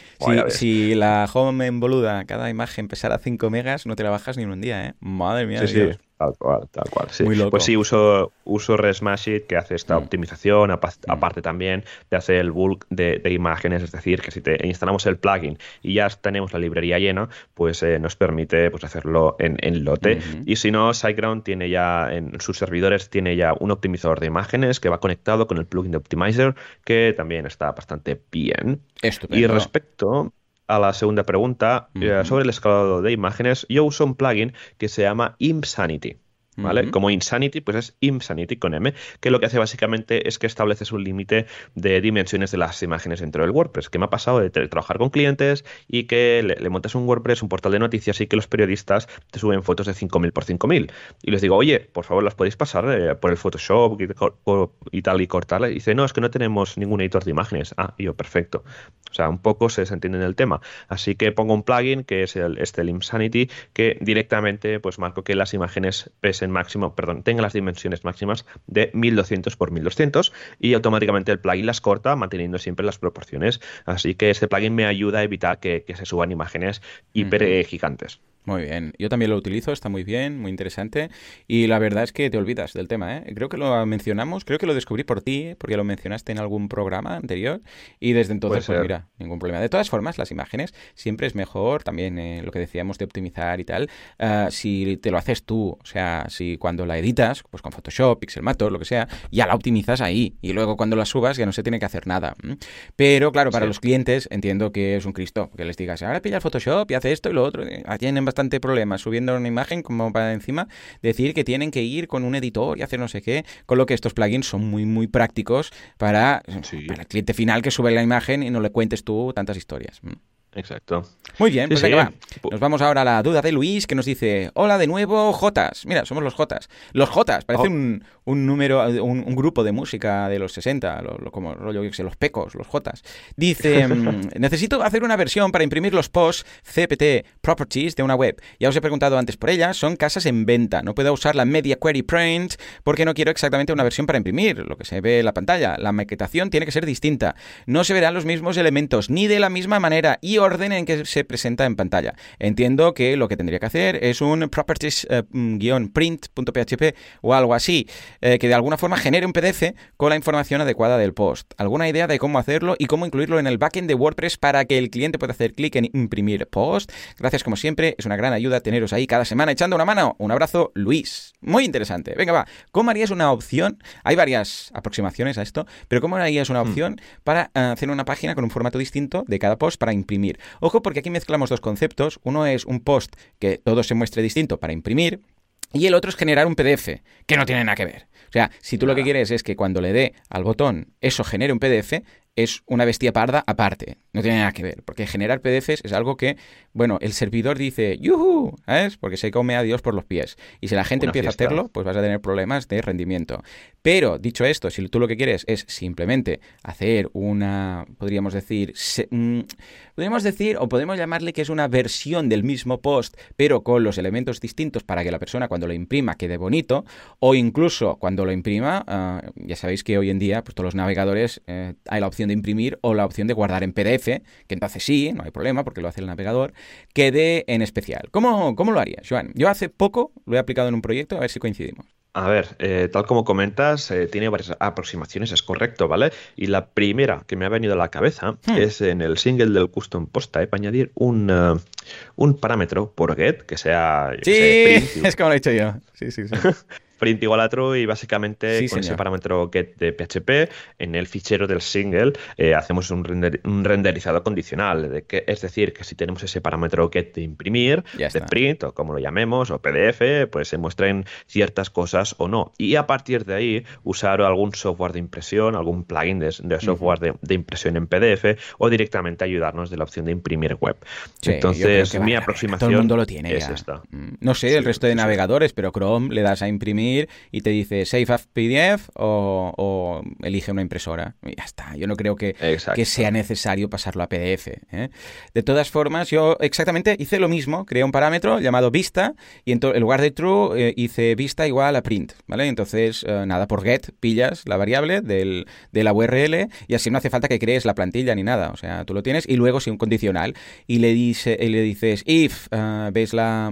Si, si la home en boluda, cada imagen pesara 5 megas, no te la bajas ni en un día, ¿eh? Madre mía. Sí, de sí, Dios. Tal cual, tal cual. sí. Muy loco. Pues sí, uso, uso Resmashit que hace esta Mm. optimización, apa- aparte también te hace el bulk de, de imágenes, es decir, que si te instalamos el plugin y ya tenemos la librería llena, pues eh, nos permite pues, hacerlo en, en lote. Y si no, SiteGround tiene ya en sus servidores tiene ya un optimizador de imágenes que va conectado con el plugin de Optimizer, que también está bastante bien. Estupendo. Y respecto a la segunda pregunta eh, sobre el escalado de imágenes, yo uso un plugin que se llama Imsanity. ¿Vale? Como Insanity, pues es Imsanity con M, que lo que hace básicamente es que estableces un límite de dimensiones de las imágenes dentro del WordPress. Que me ha pasado de tra- trabajar con clientes y que le, le montas un WordPress, un portal de noticias y que los periodistas te suben fotos de 5000 por 5000. Y les digo, oye, por favor, las podéis pasar eh, por el Photoshop y, tal y cortarla. Y dice, no, es que no tenemos ningún editor de imágenes. Ah, y yo, perfecto. O sea, un poco se desentienden el tema. Así que pongo un plugin que es el, este el Insanity que directamente pues marco que las imágenes pesen máximo, perdón, tengan las dimensiones máximas de 1200 por 1200 y automáticamente el plugin las corta manteniendo siempre las proporciones. Así que este plugin me ayuda a evitar que, que se suban imágenes hiper gigantes. Muy bien. Yo también lo utilizo, está muy bien, muy interesante. Y la verdad es que te olvidas del tema, ¿eh? Creo que lo mencionamos, creo que lo descubrí por ti, porque lo mencionaste en algún programa anterior. Y desde entonces, pues mira, ningún problema. De todas formas, las imágenes siempre es mejor, también eh, lo que decíamos de optimizar y tal, ah, si te lo haces tú, o sea, si cuando la editas, pues con Photoshop, Pixelmator, lo que sea, ya la optimizas ahí. Y luego cuando la subas ya no se tiene que hacer nada. Pero claro, para Sí. los clientes entiendo que es un Cristo, que les digas, ahora pilla el Photoshop y hace esto y lo otro. Eh, Tienen bastante problemas subiendo una imagen como para encima decir que tienen que ir con un editor y hacer no sé qué, con lo que estos plugins son muy, muy prácticos para, Sí. para el cliente final que sube la imagen y no le cuentes tú tantas historias. Exacto. Muy bien, Sí, pues sí. venga, va. Nos vamos ahora a la duda de Luis, que nos dice, hola de nuevo, Jotas. Mira, somos los Jotas. Los Jotas, parece Oh. un, un número, un, un grupo de música de los 60, lo, lo- como rollo, yo qué sé, los Pecos, los Jotas. Dice, mm, necesito hacer una versión para imprimir los posts CPT Properties de una web. Ya os he preguntado antes por ella, son casas en venta. No puedo usar la Media Query Print porque no quiero exactamente una versión para imprimir, lo que se ve en la pantalla. La maquetación tiene que ser distinta. No se verán los mismos elementos, ni de la misma manera y orden en que se presenta en pantalla. Entiendo que lo que tendría que hacer es un properties-print.php o algo así, eh, que de alguna forma genere un PDF con la información adecuada del post. ¿Alguna idea de cómo hacerlo y cómo incluirlo en el backend de WordPress para que el cliente pueda hacer clic en imprimir post? Gracias como siempre, es una gran ayuda teneros ahí cada semana echando una mano. Un abrazo, Luis. Muy interesante. Venga, va. ¿Cómo harías una opción? Hay varias aproximaciones a esto, pero ¿cómo harías una opción para eh, hacer una página con un formato distinto de cada post para imprimir? Ojo, porque aquí mezclamos dos conceptos. Uno es un post que todo se muestre distinto para imprimir. Y el otro es generar un PDF, que no tiene nada que ver. O sea, si tú lo que quieres es que cuando le dé al botón eso genere un PDF, es una bestia parda aparte. No tiene nada que ver. Porque generar PDFs es algo que, bueno, el servidor dice, ¡yuhu! ¿Sabes? Porque se come a Dios por los pies. Y si la gente Una empieza fiesta. a hacerlo, pues vas a tener problemas de rendimiento. Pero, dicho esto, si tú lo que quieres es simplemente hacer una, podríamos decir, podríamos decir, o podemos llamarle que es una versión del mismo post, pero con los elementos distintos para que la persona cuando lo imprima quede bonito, o incluso cuando lo imprima, ah, ya sabéis que hoy en día, pues todos los navegadores eh, hay la opción de imprimir o la opción de guardar en PDF, que entonces sí, no hay problema porque lo hace el navegador, quede en especial. ¿Cómo, cómo lo haría, Joan? Yo hace poco lo he aplicado en un proyecto, a ver si coincidimos. A ver, eh, tal como comentas, eh, tiene varias aproximaciones, es correcto, ¿vale? Y la primera que me ha venido a la cabeza hmm. es en el single del custom post type añadir un, eh, un parámetro por get que sea. Sí, es como lo he hecho yo. Sí, sí, sí. print igual a true y básicamente con ese parámetro get de PHP en el fichero del single eh, hacemos un, renderizado condicional. De que, es decir, que si tenemos ese parámetro get de imprimir, de print o como lo llamemos, o PDF, pues se muestren ciertas cosas o no. Y a partir de ahí usar algún software de impresión, algún plugin de, software de, impresión en PDF o directamente ayudarnos de la opción de imprimir web. Entonces, mi aproximación todo el mundo lo tiene es esta. Mm, no sé, el resto de navegadores, pero Chrome le das a imprimir y te dice Save as PDF o, elige una impresora. Y ya está. Yo no creo que, que sea necesario pasarlo a PDF. ¿eh? De todas formas, yo exactamente hice lo mismo. Creé un parámetro llamado vista y en, lugar de true eh, hice vista igual a print. ¿vale? Entonces, eh, nada, por get pillas la variable del, de la URL y así no hace falta que crees la plantilla ni nada. O sea, tú lo tienes y luego si un condicional y le, dice, y le dices if, ves la,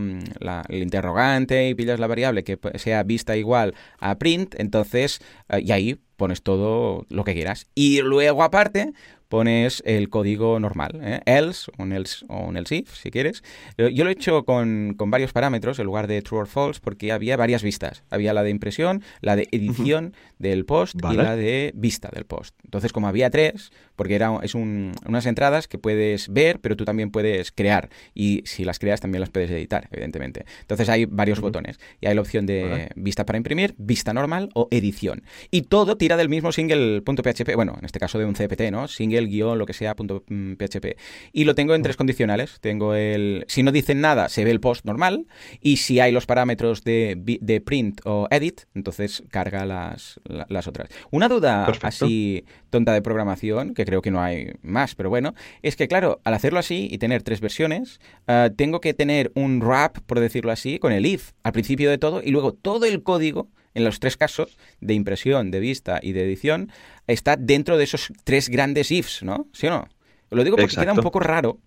el interrogante y pillas la variable que sea vista está igual a print, entonces, eh, y ahí pones todo lo que quieras. Y luego aparte, pones el código normal, ¿eh? else, un else o un else if, si quieres. Eh, yo lo he hecho con, varios parámetros en lugar de true or false porque había varias vistas. Había la de impresión, la de edición del post y la de vista del post. Entonces, como había tres, porque era, es unas entradas que puedes ver, pero tú también puedes crear. Y si las creas, también las puedes editar, evidentemente. Entonces hay varios botones. Y hay la opción de vista para imprimir, vista normal o edición. Y todo tira del mismo single.php, bueno, en este caso de un CPT, ¿no? Single guion, lo que sea, punto PHP. Mm, y lo tengo en tres condicionales. Tengo el, si no dicen nada, se ve el post normal. Y si hay los parámetros de, de print o edit, entonces carga las, las otras. Una duda así tonta de programación, que creo que no hay más, pero bueno, es que claro, al hacerlo así y tener tres versiones, ah, tengo que tener un wrap, por decirlo así, con el if al principio de todo y luego todo el código en los tres casos, de impresión, de vista y de edición, está dentro de esos tres grandes ifs, ¿no? ¿Sí o no? Lo digo porque queda un poco raro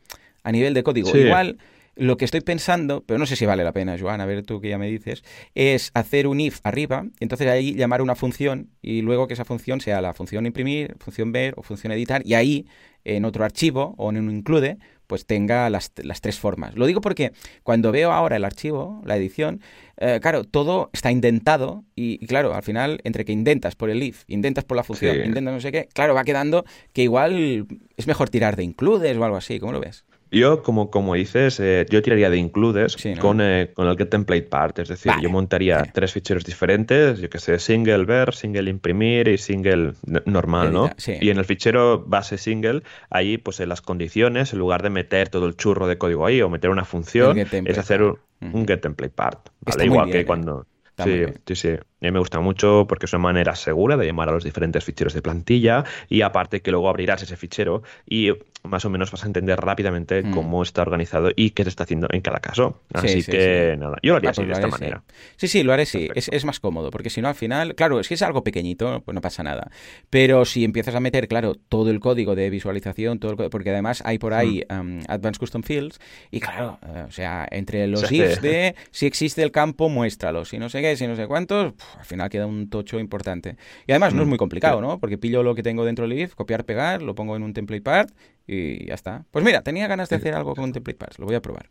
a nivel de código. Igual lo que estoy pensando, pero no sé si vale la pena, Joan, a ver tú que ya me dices, es hacer un if arriba, y entonces ahí llamar una función y luego que esa función sea la función imprimir, función ver o función editar, y ahí en otro archivo o en un include, pues tenga las, tres formas. Lo digo porque cuando veo ahora el archivo, la edición, eh, claro, todo está indentado y, claro, al final, entre que intentas por el if, intentas por la función, intentas no sé qué, claro, va quedando que igual es mejor tirar de includes o algo así, ¿cómo lo ves? Yo, como, como dices, eh, yo tiraría de includes con, eh, con, el get template part. Es decir, yo montaría tres ficheros diferentes, yo que sé, single ver, single imprimir y single normal, ¿no? Y en el fichero base single, ahí, pues en las condiciones, en lugar de meter todo el churro de código ahí o meter una función, es hacer un, get template part. Igual que ¿eh? cuando. Sí, sí, sí, A mí me gusta mucho porque es una manera segura de llamar a los diferentes ficheros de plantilla y aparte que luego abrirás ese fichero y más o menos vas a entender rápidamente mm. cómo está organizado y qué se está haciendo en cada caso. Así que nada, yo lo haría ah, así, pues de esta manera. Sí, sí, lo haré sí. Es, más cómodo, porque si no al final, claro, es que es algo pequeñito, pues no pasa nada. Pero si empiezas a meter, claro, todo el código de visualización, todo porque además hay por ahí mm. um, Advanced Custom Fields, y claro, eh, o sea, entre los ifs de si existe el campo, muéstralo, si no sé qué, si no sé cuántos, al final queda un tocho importante. Y además no es mm, muy complicado, ¿no? Porque pillo lo que tengo dentro del if, copiar, pegar, lo pongo en un template part y ya está. Pues mira, tenía ganas de hacer algo con Template Parts, lo voy a probar.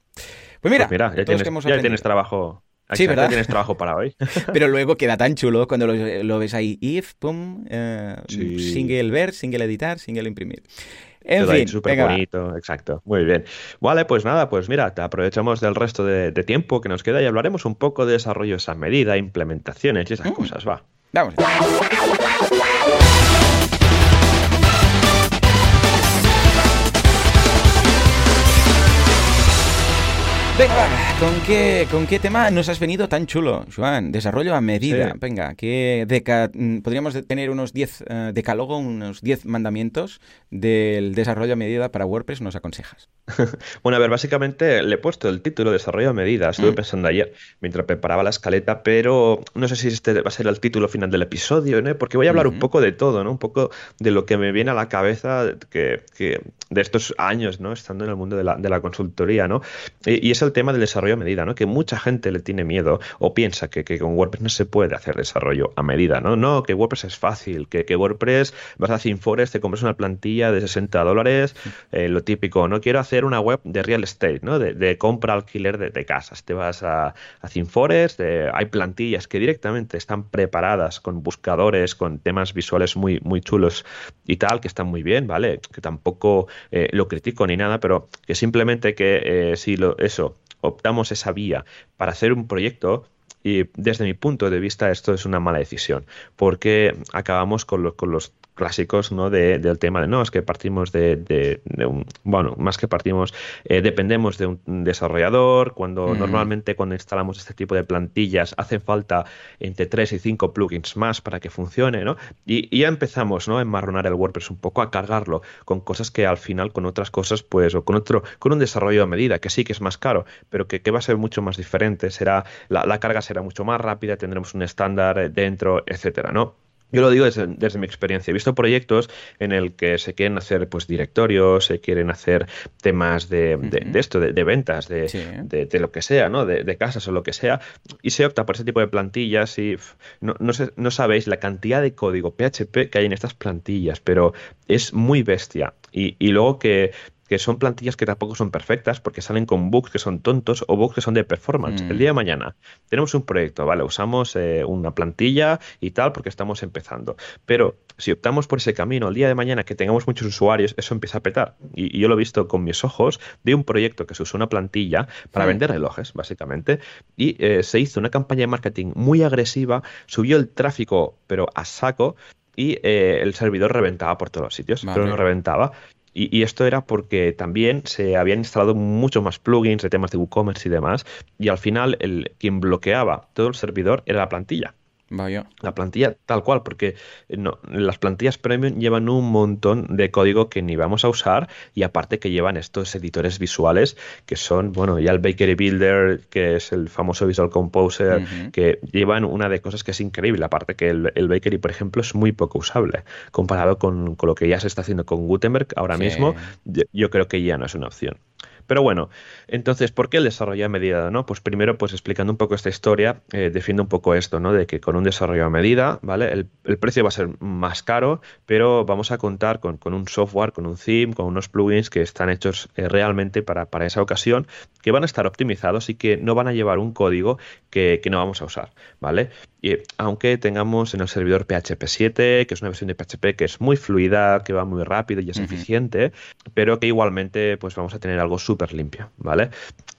Pues mira, pues ya, tienes, trabajo. Sí, ¿verdad? tienes trabajo para hoy. Pero luego queda tan chulo cuando lo, ves ahí, if, pum, eh, single ver, single editar, single imprimir. En fin, súper bonito, exacto. Muy bien. Vale, pues nada, pues mira, te aprovechamos del resto de, tiempo que nos queda y hablaremos un poco de desarrollo esa medida, implementaciones y esas mm. cosas, va. Vamos. Venga, ¿con qué, ¿con qué tema nos has venido tan chulo, Joan? Desarrollo a medida. Venga, ¿qué deca mm, podríamos tener unos 10 uh, decálogo, unos 10 mandamientos del desarrollo a medida para WordPress, nos aconsejas? bueno, a ver, básicamente le he puesto el título Desarrollo a medida. Estuve mm. pensando ayer mientras preparaba la escaleta, pero no sé si este va a ser el título final del episodio, ¿no? Porque voy a hablar un poco de todo, ¿no? Un poco de lo que me viene a la cabeza que, que de estos años, ¿no? Estando en el mundo de la, de la consultoría, ¿no? Y, y es el tema del desarrollo a medida, ¿no? Que mucha gente le tiene miedo o piensa que, que, con WordPress no se puede hacer desarrollo a medida, ¿no? No, que WordPress es fácil, que, que WordPress vas a Cinforest, te compras una plantilla de 60 dólares, eh, lo típico, no quiero hacer una web de real estate, ¿no? De, de compra alquiler de, de, casas. Te vas a, a hay plantillas que directamente están preparadas con buscadores, con temas visuales muy, muy chulos y tal, que están muy bien, ¿vale? Que tampoco eh, lo critico ni nada, pero que simplemente que eh, si lo, eso optamos esa vía para hacer un proyecto, y desde mi punto de vista esto es una mala decisión, porque acabamos con, con los clásicos ¿no? De, del tema de no, es que partimos de, de, de un, bueno, más que partimos, eh, dependemos de un desarrollador, cuando mm. normalmente cuando instalamos este tipo de plantillas hacen falta entre 3 y 5 plugins más para que funcione, ¿no? Y, y, ya empezamos, ¿no? A enmarronar el WordPress un poco, a cargarlo con cosas que al final con otras cosas, pues, o con otro, con un desarrollo a medida, que sí que es más caro, pero que, que va a ser mucho más diferente, será, la, la carga será mucho más rápida, tendremos un estándar dentro, etcétera, ¿no? Yo lo digo desde, desde, mi experiencia. He visto proyectos en el que se quieren hacer pues directorios, se quieren hacer temas de, de, de esto, de, de, ventas, de, sí. de, lo que sea, ¿no? De, casas o lo que sea, y se opta por ese tipo de plantillas y no, no, sé, no sabéis la cantidad de código PHP que hay en estas plantillas, pero es muy bestia. Y, y luego que que son plantillas que tampoco son perfectas porque salen con bugs que son tontos o bugs que son de performance. Mm. El día de mañana tenemos un proyecto, ¿vale? Usamos eh, una plantilla y tal porque estamos empezando. Pero si optamos por ese camino, el día de mañana que tengamos muchos usuarios, eso empieza a petar. Y, y yo lo he visto con mis ojos de un proyecto que se usó una plantilla para mm. vender relojes, básicamente, y eh, se hizo una campaña de marketing muy agresiva, subió el tráfico, pero a saco, y eh, el servidor reventaba por todos los sitios, vale. pero no reventaba. Y, y, esto era porque también se habían instalado mucho más plugins de temas de WooCommerce y demás, y al final el, quien bloqueaba todo el servidor era la plantilla. Vaya. La plantilla tal cual, porque no, las plantillas premium llevan un montón de código que ni vamos a usar y aparte que llevan estos editores visuales que son, bueno, ya el Bakery Builder, que es el famoso Visual Composer, uh -huh. que llevan una de cosas que es increíble, aparte que el, el, Bakery, por ejemplo, es muy poco usable comparado con, con, lo que ya se está haciendo con Gutenberg ahora sí. mismo, yo, yo creo que ya no es una opción. Pero bueno, entonces, ¿por qué el desarrollo a medida? ¿no? Pues primero, pues explicando un poco esta historia, eh, defiendo un poco esto, ¿no? De que con un desarrollo a medida, ¿vale? El, precio va a ser más caro, pero vamos a contar con, con, un software, con un theme, con unos plugins que están hechos eh, realmente para, para, esa ocasión, que van a estar optimizados y que no van a llevar un código que, que no vamos a usar, ¿vale? Y aunque tengamos en el servidor PHP 7, que es una versión de PHP que es muy fluida, que va muy rápido y es uh -huh. eficiente, pero que igualmente pues vamos a tener algo súper limpio, ¿vale?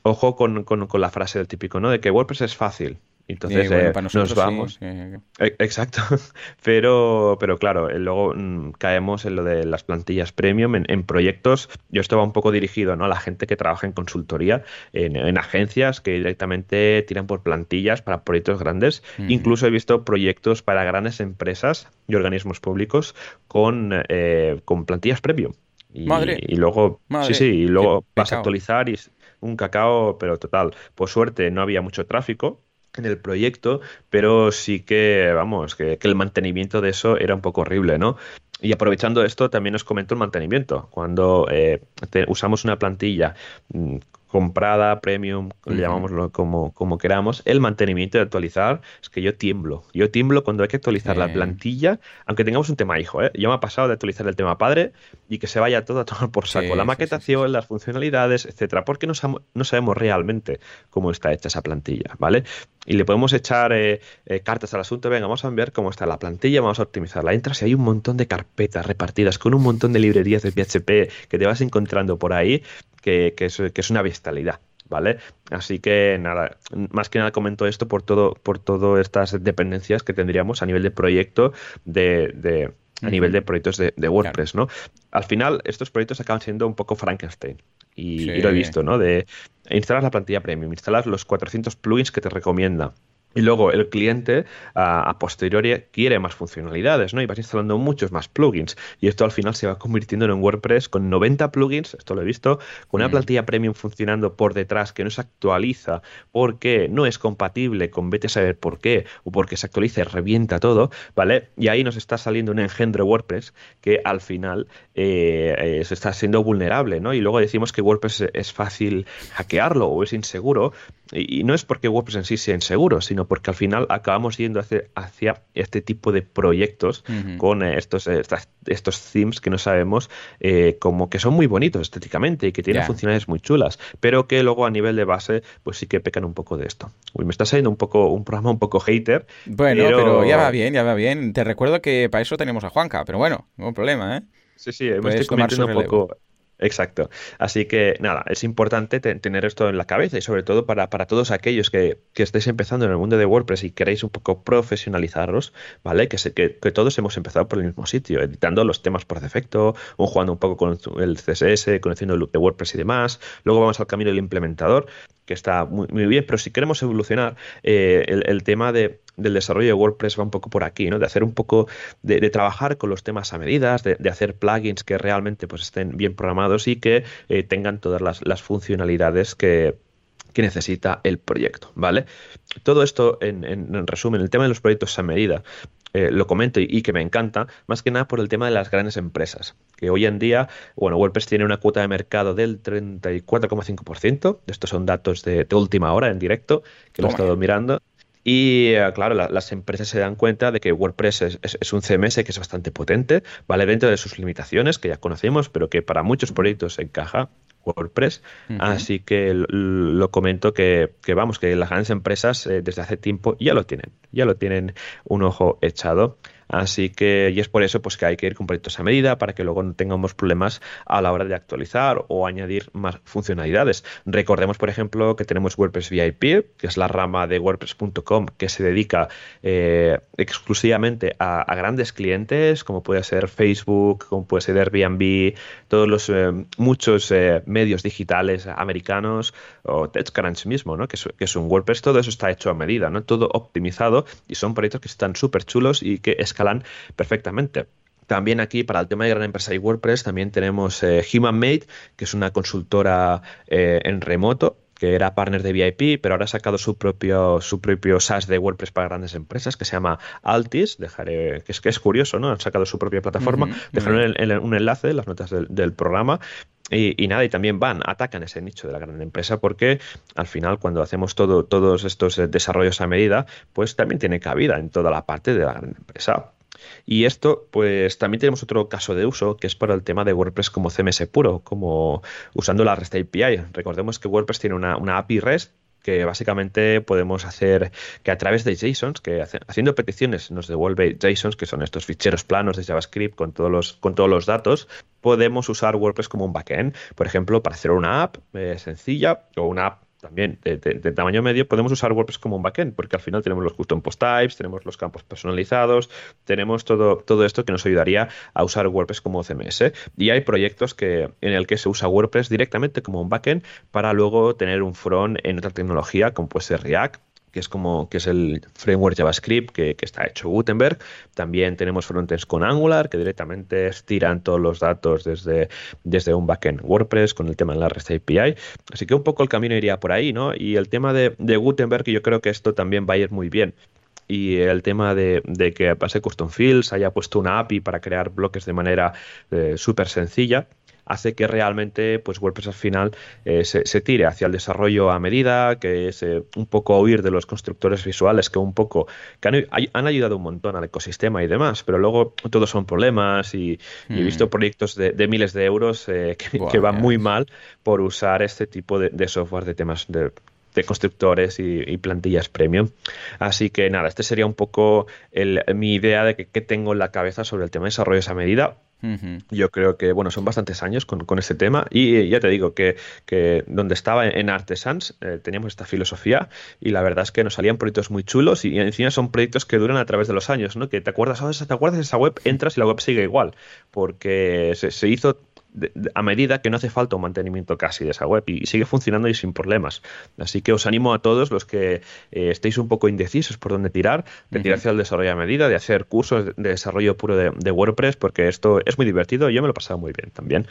Ojo con, con, con, la frase del típico, ¿no? De que WordPress es fácil. Entonces bueno, eh, nos vamos. Sí, sí. Exacto. Pero, pero claro, eh, luego mmm, caemos en lo de las plantillas premium en, en, proyectos. Yo esto va un poco dirigido ¿no? a la gente que trabaja en consultoría, en, en agencias que directamente tiran por plantillas para proyectos grandes. Uh -huh. Incluso he visto proyectos para grandes empresas y organismos públicos con, eh, con plantillas premium. Y, Madre. y luego, Madre. sí, sí, y luego vas a actualizar y un cacao, pero total. Por suerte no había mucho tráfico en el proyecto, pero sí que, vamos, que, el mantenimiento de eso era un poco horrible, ¿no? Y aprovechando esto, también os comento el mantenimiento. Cuando eh, usamos una plantilla mm, comprada, premium, uh -huh. llamámoslo como, como queramos, el mantenimiento de actualizar, es que yo tiemblo. Yo tiemblo cuando hay que actualizar sí. la plantilla, aunque tengamos un tema hijo, ¿eh? Yo me ha pasado de actualizar el tema padre y que se vaya todo a tomar por saco. Sí, la maquetación, sí, las funcionalidades, etcétera, porque no, no, sabemos realmente cómo está hecha esa plantilla, ¿vale? Y le podemos echar eh, eh, cartas al asunto, venga, vamos a ver cómo está la plantilla, vamos a optimizarla. Entras y hay un montón de carpetas repartidas con un montón de librerías de PHP que te vas encontrando por ahí que, que, es, que es una ¿vale? Así que nada, más que nada comento esto por todo, por todas estas dependencias que tendríamos a nivel de proyecto de, de a nivel de proyectos de, de WordPress, claro. ¿no? Al final, estos proyectos acaban siendo un poco Frankenstein. Y, sí. y, lo he visto, ¿no? De instalas la plantilla premium, instalas los 400 plugins que te recomienda y luego el cliente a, posteriori quiere más funcionalidades, ¿no? Y vas instalando muchos más plugins. Y esto al final se va convirtiendo en un WordPress con 90 plugins, esto lo he visto, con una mm. plantilla premium funcionando por detrás que no se actualiza porque no es compatible con vete a saber por qué, o porque se actualiza y revienta todo, ¿vale? Y ahí nos está saliendo un engendro WordPress que al final eh, se está siendo vulnerable, ¿no? Y luego decimos que WordPress es fácil hackearlo o es inseguro, y, no es porque WordPress en sí sea inseguro, sino porque al final acabamos yendo hacia, hacia este tipo de proyectos con eh, estos, eh, estos themes que no sabemos eh, como que son muy bonitos estéticamente y que tienen funcionalidades muy chulas, pero que luego a nivel de base pues sí que pecan un poco de esto. Uy, me está saliendo un poco un programa un poco hater. Bueno, pero, ya va bien, ya va bien. Te recuerdo que para eso tenemos a Juanca, pero bueno, no hay problema, ¿eh? Sí, sí, me estoy convirtiendo un poco Exacto. Así que nada, es importante tener esto en la cabeza y sobre todo para, para todos aquellos que, que, estéis empezando en el mundo de WordPress y queréis un poco profesionalizaros, ¿vale? Que, que, que, todos hemos empezado por el mismo sitio, editando los temas por defecto, o jugando un poco con el CSS, conociendo el loop de WordPress y demás. Luego vamos al camino del implementador, que está muy, bien, pero si queremos evolucionar, eh, el tema de del desarrollo de WordPress va un poco por aquí, ¿no? De hacer un poco, de, trabajar con los temas a medidas, de, hacer plugins que realmente pues, estén bien programados y que eh, tengan todas las, funcionalidades que, necesita el proyecto, ¿vale? Todo esto, en, resumen, el tema de los proyectos a medida, eh, lo comento y, que me encanta, más que nada por el tema de las grandes empresas, que hoy en día, bueno, WordPress tiene una cuota de mercado del 34,5%, estos son datos de, última hora en directo, que lo he estado mirando, y eh, claro, las empresas se dan cuenta de que WordPress es, un CMS que es bastante potente, vale dentro de sus limitaciones, que ya conocemos, pero que para muchos proyectos encaja WordPress. Así que lo comento que, vamos, que las grandes empresas eh, desde hace tiempo ya lo tienen, ya lo tienen un ojo echado. Así que, y es por eso pues, que hay que ir con proyectos a medida para que luego no tengamos problemas a la hora de actualizar o añadir más funcionalidades. Recordemos, por ejemplo, que tenemos WordPress VIP, que es la rama de WordPress.com que se dedica eh, exclusivamente a, grandes clientes, como puede ser Facebook, como puede ser Airbnb, todos los eh, muchos eh, medios digitales americanos o TechCrunch mismo, ¿no? que, es, un WordPress, todo eso está hecho a medida, ¿no? todo optimizado y son proyectos que están súper chulos y que es escalan perfectamente. También aquí para el tema de gran empresa y WordPress también tenemos eh, HumanMade, que es una consultora eh, en remoto que era partner de VIP, pero ahora ha sacado su propio, su propio SaaS de WordPress para grandes empresas que se llama Altis. Dejaré, que es que es curioso, ¿no? Han sacado su propia plataforma. Dejaré un enlace en las notas del, programa. Y, nada, y también van, atacan ese nicho de la gran empresa porque al final cuando hacemos todo, todos estos eh, desarrollos a medida, pues también tiene cabida en toda la parte de la gran empresa. Y esto, pues también tenemos otro caso de uso que es para el tema de WordPress como CMS puro, como usando la REST API. Recordemos que WordPress tiene una, API REST que básicamente podemos hacer que a través de JSONs, que haciendo peticiones nos devuelve JSONs, que son estos ficheros planos de JavaScript con todos los, con todos los datos, podemos usar WordPress como un backend, por ejemplo, para hacer una app eh, sencilla o una app también de, tamaño medio, podemos usar WordPress como un backend, porque al final tenemos los custom post types, tenemos los campos personalizados, tenemos todo, todo esto que nos ayudaría a usar WordPress como CMS. Y hay proyectos que, en el que se usa WordPress directamente como un backend para luego tener un front en otra tecnología, como puede ser React que es como que es el framework JavaScript que, está hecho Gutenberg. También tenemos frontends con Angular que directamente estiran todos los datos desde, desde un backend WordPress con el tema de la REST API. Así que un poco el camino iría por ahí, ¿no? Y el tema de, Gutenberg, yo creo que esto también va a ir muy bien y el tema de, que pase Custom Fields haya puesto una API para crear bloques de manera eh, súper sencilla hace que realmente pues WordPress al final eh, se, tire hacia el desarrollo a medida, que es eh, un poco huir de los constructores visuales que un poco que han, ayudado un montón al ecosistema y demás, pero luego todos son problemas y, he visto mm. proyectos de, miles de euros eh, que, van muy mal por usar este tipo de, software de temas de constructores y, plantillas premium. Así que nada, este sería un poco mi idea de que, que, tengo en la cabeza sobre el tema de desarrollos a medida. Yo creo que, bueno, son bastantes años con, este tema y ya te digo que, donde estaba en Artesans eh, teníamos esta filosofía y la verdad es que nos salían proyectos muy chulos y, encima son proyectos que duran a través de los años, ¿no? Que te acuerdas, oh, ¿te acuerdas de esa web? Entras y la web sigue igual porque se, hizo a medida que no hace falta un mantenimiento casi de esa web y, sigue funcionando y sin problemas. Así que os animo a todos los que eh, estéis un poco indecisos por dónde tirar, de tirarse al desarrollo a medida, de hacer cursos de, desarrollo puro de, WordPress, porque esto es muy divertido y yo me lo he pasado muy bien también.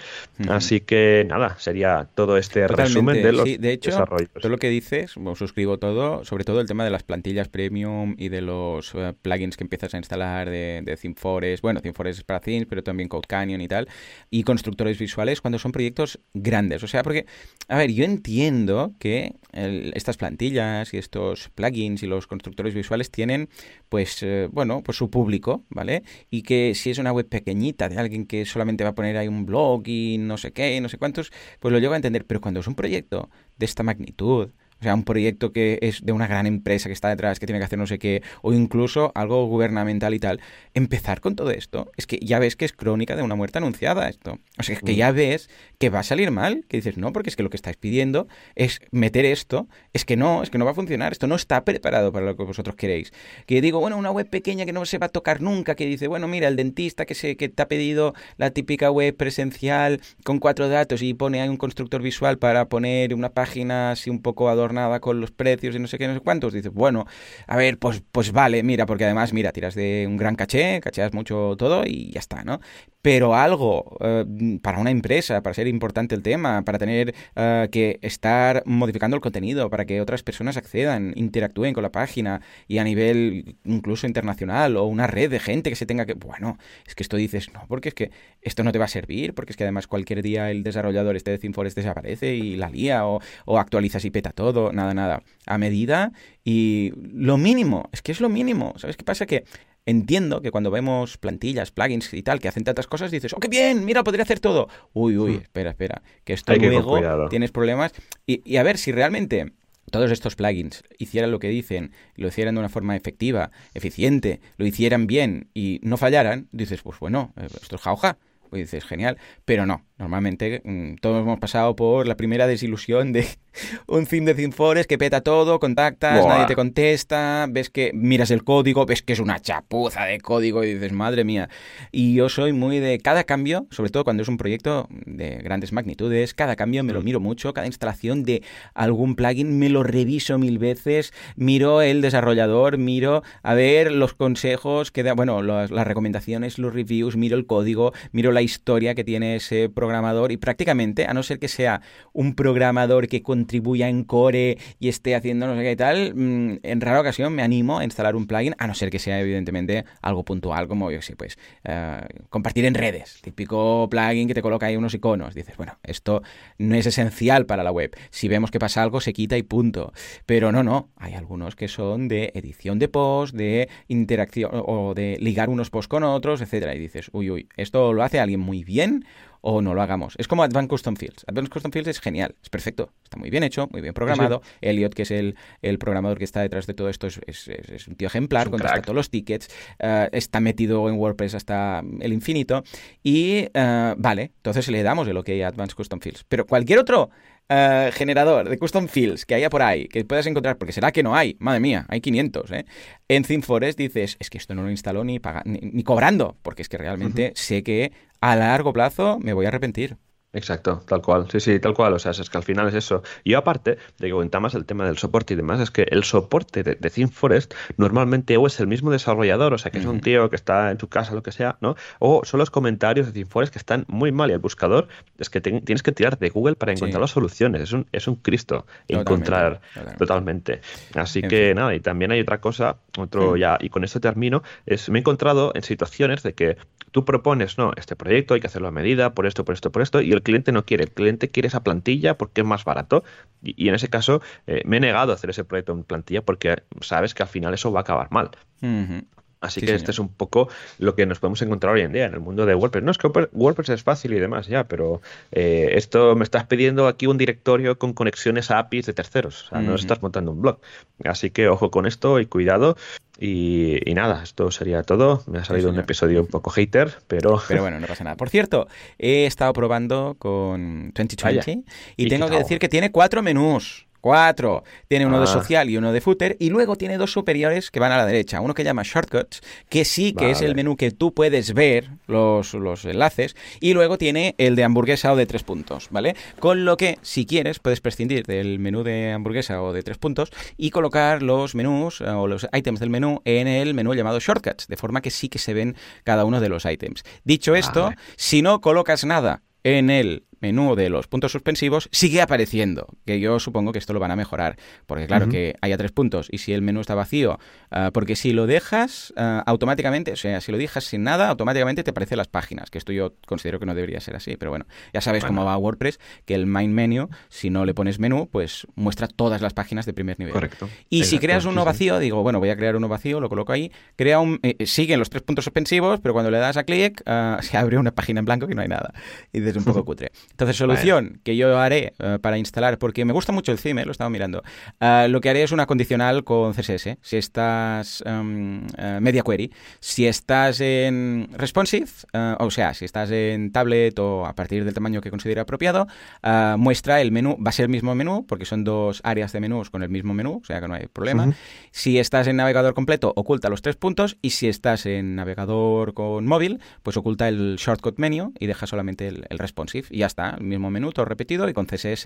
Así que nada, sería todo este resumen de los de hecho, desarrollos. Todo lo que dices, suscribo todo, sobre todo el tema de las plantillas premium y de los eh, plugins que empiezas a instalar de, de ThemeForest. Bueno, ThemeForest es para themes, pero también Code Canyon y tal. Y constructores visuales cuando son proyectos grandes. O sea, porque, a ver, yo entiendo que estas plantillas y estos plugins y los constructores visuales tienen, pues, eh, bueno, pues su público, ¿vale? Y que si es una web pequeñita de alguien que solamente va a poner ahí un blog y no sé qué, no sé cuántos, pues lo llego a entender. Pero cuando es un proyecto de esta magnitud, sea, un proyecto que es de una gran empresa que está detrás, que tiene que hacer no sé qué, o incluso algo gubernamental y tal. Empezar con todo esto, es que ya ves que es crónica de una muerte anunciada esto. O sea, es que mm. ya ves que va a salir mal, que dices, no, porque es que lo que estáis pidiendo es meter esto, es que no, es que no va a funcionar, esto no está preparado para lo que vosotros queréis. Que digo, bueno, una web pequeña que no se va a tocar nunca, que dice, bueno, mira, el dentista que, se, que te ha pedido la típica web presencial con cuatro datos y pone ahí un constructor visual para poner una página así un poco adornada nada con los precios y no sé qué, no sé cuántos, dices, bueno, a ver, pues, pues vale, mira, porque además, mira, tiras de un gran caché, cacheas mucho todo y ya está, ¿no? Pero algo eh, para una empresa, para ser importante el tema, para tener eh, que estar modificando el contenido, para que otras personas accedan, interactúen con la página y a nivel incluso internacional o una red de gente que se tenga que... Bueno, es que esto dices, no, porque es que esto no te va a servir, porque es que además cualquier día el desarrollador este de ThemeForest desaparece y la lía o, o actualizas y peta todo nada, nada, a medida y lo mínimo, es que es lo mínimo, ¿sabes qué pasa? Que entiendo que cuando vemos plantillas, plugins y tal, que hacen tantas cosas, dices, ¡oh, qué bien! Mira, podría hacer todo. Uy, uy, hmm. espera, espera, que esto luego tienes problemas. Y, y, a ver, si realmente todos estos plugins hicieran lo que dicen, lo hicieran de una forma efectiva, eficiente, lo hicieran bien y no fallaran, dices, pues bueno, eh, esto es jauja. Pues dices, genial, pero no, Normalmente mm, todos hemos pasado por la primera desilusión de un theme de ThemeForest que peta todo, contactas, nadie te contesta, ves que miras el código, ves que es una chapuza de código y dices, madre mía. Y yo soy muy de cada cambio, sobre todo cuando es un proyecto de grandes magnitudes, cada cambio me lo mm. miro mucho, cada instalación de algún plugin me lo reviso mil veces, miro el desarrollador, miro a ver los consejos que da, bueno, las, las recomendaciones, los reviews, miro el código, miro la historia que tiene ese proyecto programador y prácticamente, a no ser que sea un programador que contribuya en core y esté haciendo no sé qué y tal, mm, en rara ocasión me animo a instalar un plugin, a no ser que sea evidentemente algo puntual, como yo sé, pues eh, compartir en redes, típico plugin que te coloca ahí unos iconos. Dices, bueno, esto no es esencial para la web. Si vemos que pasa algo, se quita y punto. Pero no, no, hay algunos que son de edición de post, de interacción o de ligar unos posts con otros, etcétera. Y dices, uy, uy, esto lo hace alguien muy bien o no lo hagamos. Es como Advanced Custom Fields. Advanced Custom Fields es genial, es perfecto, está muy bien hecho, muy bien programado. Elliot, que es el, el, programador que está detrás de todo esto, es, es, un tío ejemplar, contesta todos los tickets, eh, está metido en WordPress hasta el infinito. Y uh, vale, entonces le damos el OK a Advanced Custom Fields. Pero cualquier otro Uh, generador de custom fields que haya por ahí, que puedas encontrar, porque será que no hay, madre mía, hay 500, ¿eh? En ThemeForest dices, es que esto no lo instaló ni, ni, cobrando, porque es que realmente sé que a largo plazo me voy a arrepentir. Exacto, tal cual. Sí, sí, tal cual. O sea, es que al final es eso. Y aparte de que más el tema del soporte y demás, es que el soporte de, de ThemeForest normalmente o es el mismo desarrollador, o sea, que es un tío que está en tu casa, lo que sea, ¿no? O son los comentarios de ThemeForest que están muy mal y el buscador es que tienes que tirar de Google para encontrar las soluciones. Es un, es un Cristo encontrar totalmente. Así que nada, y también hay otra cosa, otro ya, y con esto termino, es me he encontrado en situaciones de que tú propones, no, este proyecto hay que hacerlo a medida, por esto, por esto, por esto, y el cliente no quiere. El cliente quiere esa plantilla porque es más barato. Y, en ese caso eh, me he negado a hacer ese proyecto en plantilla porque sabes que al final eso va a acabar mal. Así que este es un poco lo que nos podemos encontrar hoy en día en el mundo de WordPress. No es que WordPress es fácil y demás, ya, pero eh, esto me estás pidiendo aquí un directorio con conexiones a APIs de terceros. O sea, no estás montando un blog. Así que ojo con esto y cuidado. Y, nada, esto sería todo. Me ha salido un episodio un poco hater, pero... Pero bueno, no pasa nada. Por cierto, he estado probando con 2020 y, tengo que decir que tiene cuatro menús Cuatro. Tiene uno de Ah. social y uno de footer. Y luego tiene dos superiores que van a la derecha. Uno que llama Shortcuts, que sí que es el menú que tú puedes ver los, los enlaces. Y luego tiene el de hamburguesa o de tres puntos, ¿vale? Con lo que, si quieres, puedes prescindir del menú de hamburguesa o de tres puntos y colocar los menús eh, o los ítems del menú en el menú llamado Shortcuts, de forma que sí que se ven cada uno de los ítems. Dicho esto, si no colocas nada en el menú de los puntos suspensivos, sigue apareciendo, que yo supongo que esto lo van a mejorar, porque claro que haya tres puntos y si el menú está vacío, ah, porque si lo dejas ah, automáticamente, o sea, si lo dejas sin nada, automáticamente te aparecen las páginas, que esto yo considero que no debería ser así, pero bueno, ya sabes Bueno. cómo va WordPress, que el main menu, si no le pones menú, pues muestra todas las páginas de primer nivel. Correcto. Y si creas uno vacío, digo, bueno, voy a crear uno vacío, lo coloco ahí, crea un, eh, siguen los tres puntos suspensivos, pero cuando le das a clic, ah, se abre una página en blanco que no hay nada. Y dices un poco cutre. Entonces, solución que yo haré eh, para instalar, porque me gusta mucho el theme, eh, lo estaba mirando, lo que haré es una condicional con CSS. Si estás eh, media query, si estás en responsive, eh, o sea, si estás en tablet o a partir del tamaño que considere apropiado, muestra el menú, va a ser el mismo menú, porque son dos áreas de menús con el mismo menú, o sea que no hay problema. Si estás en navegador completo, oculta los tres puntos. Y si estás en navegador con móvil, pues oculta el shortcut menu y deja solamente el, el responsive. Y ya está, el mismo menú, todo repetido. Y con CSS,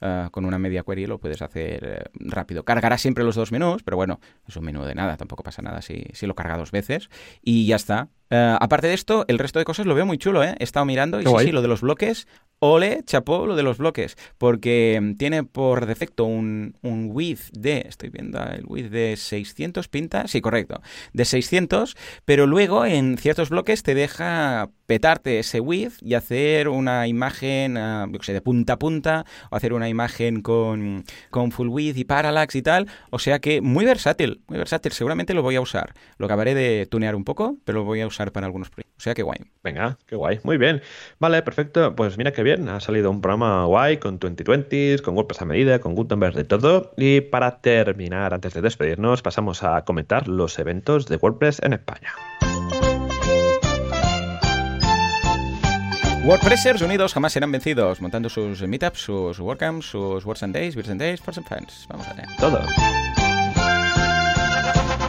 eh, con una media query, lo puedes hacer eh, rápido. Cargará siempre los dos menús, pero bueno, es un menú de nada, tampoco pasa nada si, si lo carga dos veces. Y ya está. Eh, aparte de esto, el resto de cosas lo veo muy chulo, ¿eh? He estado mirando y Qué sí, guay. sí, lo de los bloques, ole, chapó lo de los bloques, porque mm, tiene por defecto un, un width de, estoy viendo el width de 600 pinta, sí, correcto, de 600, pero luego en ciertos bloques te deja petarte ese width y hacer una imagen, ah, yo sé, de punta a punta, o hacer una imagen con, con full width y parallax y tal, o sea que muy versátil, muy versátil, seguramente lo voy a usar, lo acabaré de tunear un poco, pero lo voy a usar para algunos proyectos, o sea que guay. Venga, qué guay. Muy bien. Vale, perfecto. Pues mira qué bien. Ha salido un programa guay con 2020s, con WordPress a medida, con Gutenberg de todo. Y para terminar, antes de despedirnos, pasamos a comentar los eventos de WordPress en España. WordPressers unidos jamás serán vencidos, montando sus meetups, sus WordCamps, sus Words and Days, Beers and Days, Force and Friends. Vamos allá. Todo.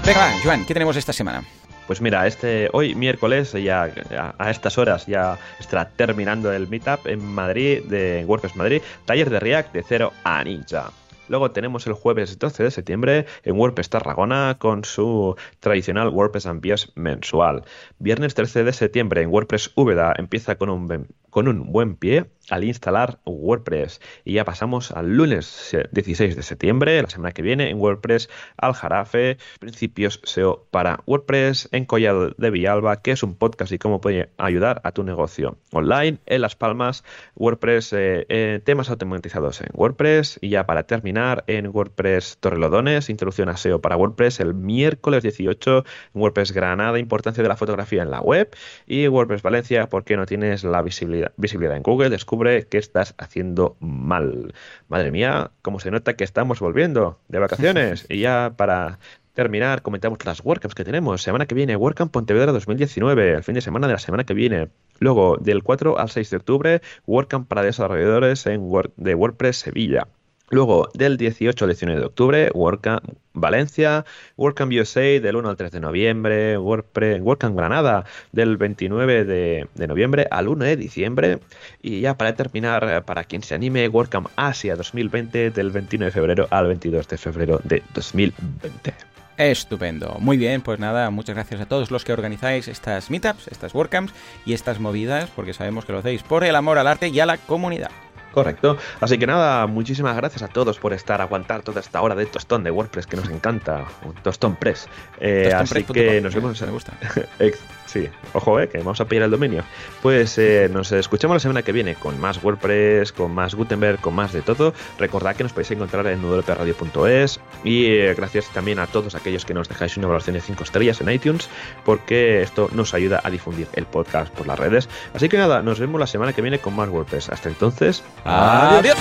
Venga, va, Joan, ¿qué tenemos esta semana? Pues mira, este hoy miércoles, ya a, estas horas ya estará terminando el meetup en Madrid, de WordPress Madrid, taller de React de cero a Ninja. Luego tenemos el jueves 12 de septiembre en WordPress Tarragona con su tradicional WordPress Ambios mensual. Viernes 13 de septiembre en WordPress Úbeda empieza con un, con un buen pie al instalar WordPress. Y ya pasamos al lunes eh, 16 de septiembre, la semana que viene, en WordPress Aljarafe, principios SEO para WordPress en Collado de Villalba, que es un podcast y cómo puede ayudar a tu negocio online en Las Palmas, WordPress, eh, eh, temas automatizados en WordPress. Y ya para terminar, en WordPress Torrelodones, introducción a SEO para WordPress el miércoles 18, en WordPress Granada, importancia de la fotografía en la web. Y WordPress Valencia, porque no tienes la visibilidad, visibilidad en Google, descubre qué estás haciendo mal. Madre mía, cómo se nota que estamos volviendo de vacaciones. y ya para terminar, comentamos las WordCamps que tenemos. Semana que viene, WordCamp Pontevedra 2019, el fin de semana de la semana que viene. Luego, del 4 al 6 de octubre, WordCamp para desarrolladores en Word- de WordPress Sevilla. Luego, del 18 al 19 de octubre, WordCamp Valencia, WordCamp USA del 1 al 3 de noviembre, WordPress, WordCamp Granada del 29 de, noviembre al 1 de diciembre. Y ya para terminar, para quien se anime, WordCamp Asia 2020 del 21 de febrero al 22 de febrero de 2020. Estupendo. Muy bien, pues nada, muchas gracias a todos los que organizáis estas meetups, estas WordCamps y estas movidas, porque sabemos que lo hacéis por el amor al arte y a la comunidad. Correcto. Así que nada, muchísimas gracias a todos por estar, aguantar toda esta hora de tostón de WordPress que nos encanta. Tostón press. Eh, así que nos vemos. Me gusta. Sí, ojo, eh, que vamos a pillar el dominio. Pues eh, nos escuchamos la semana que viene con más WordPress, con más Gutenberg, con más de todo. Recordad que nos podéis encontrar en wpradio.es y eh, gracias también a todos aquellos que nos dejáis una evaluación de 5 estrellas en iTunes, porque esto nos ayuda a difundir el podcast por las redes. Así que nada, nos vemos la semana que viene con más WordPress. Hasta entonces, Adiós.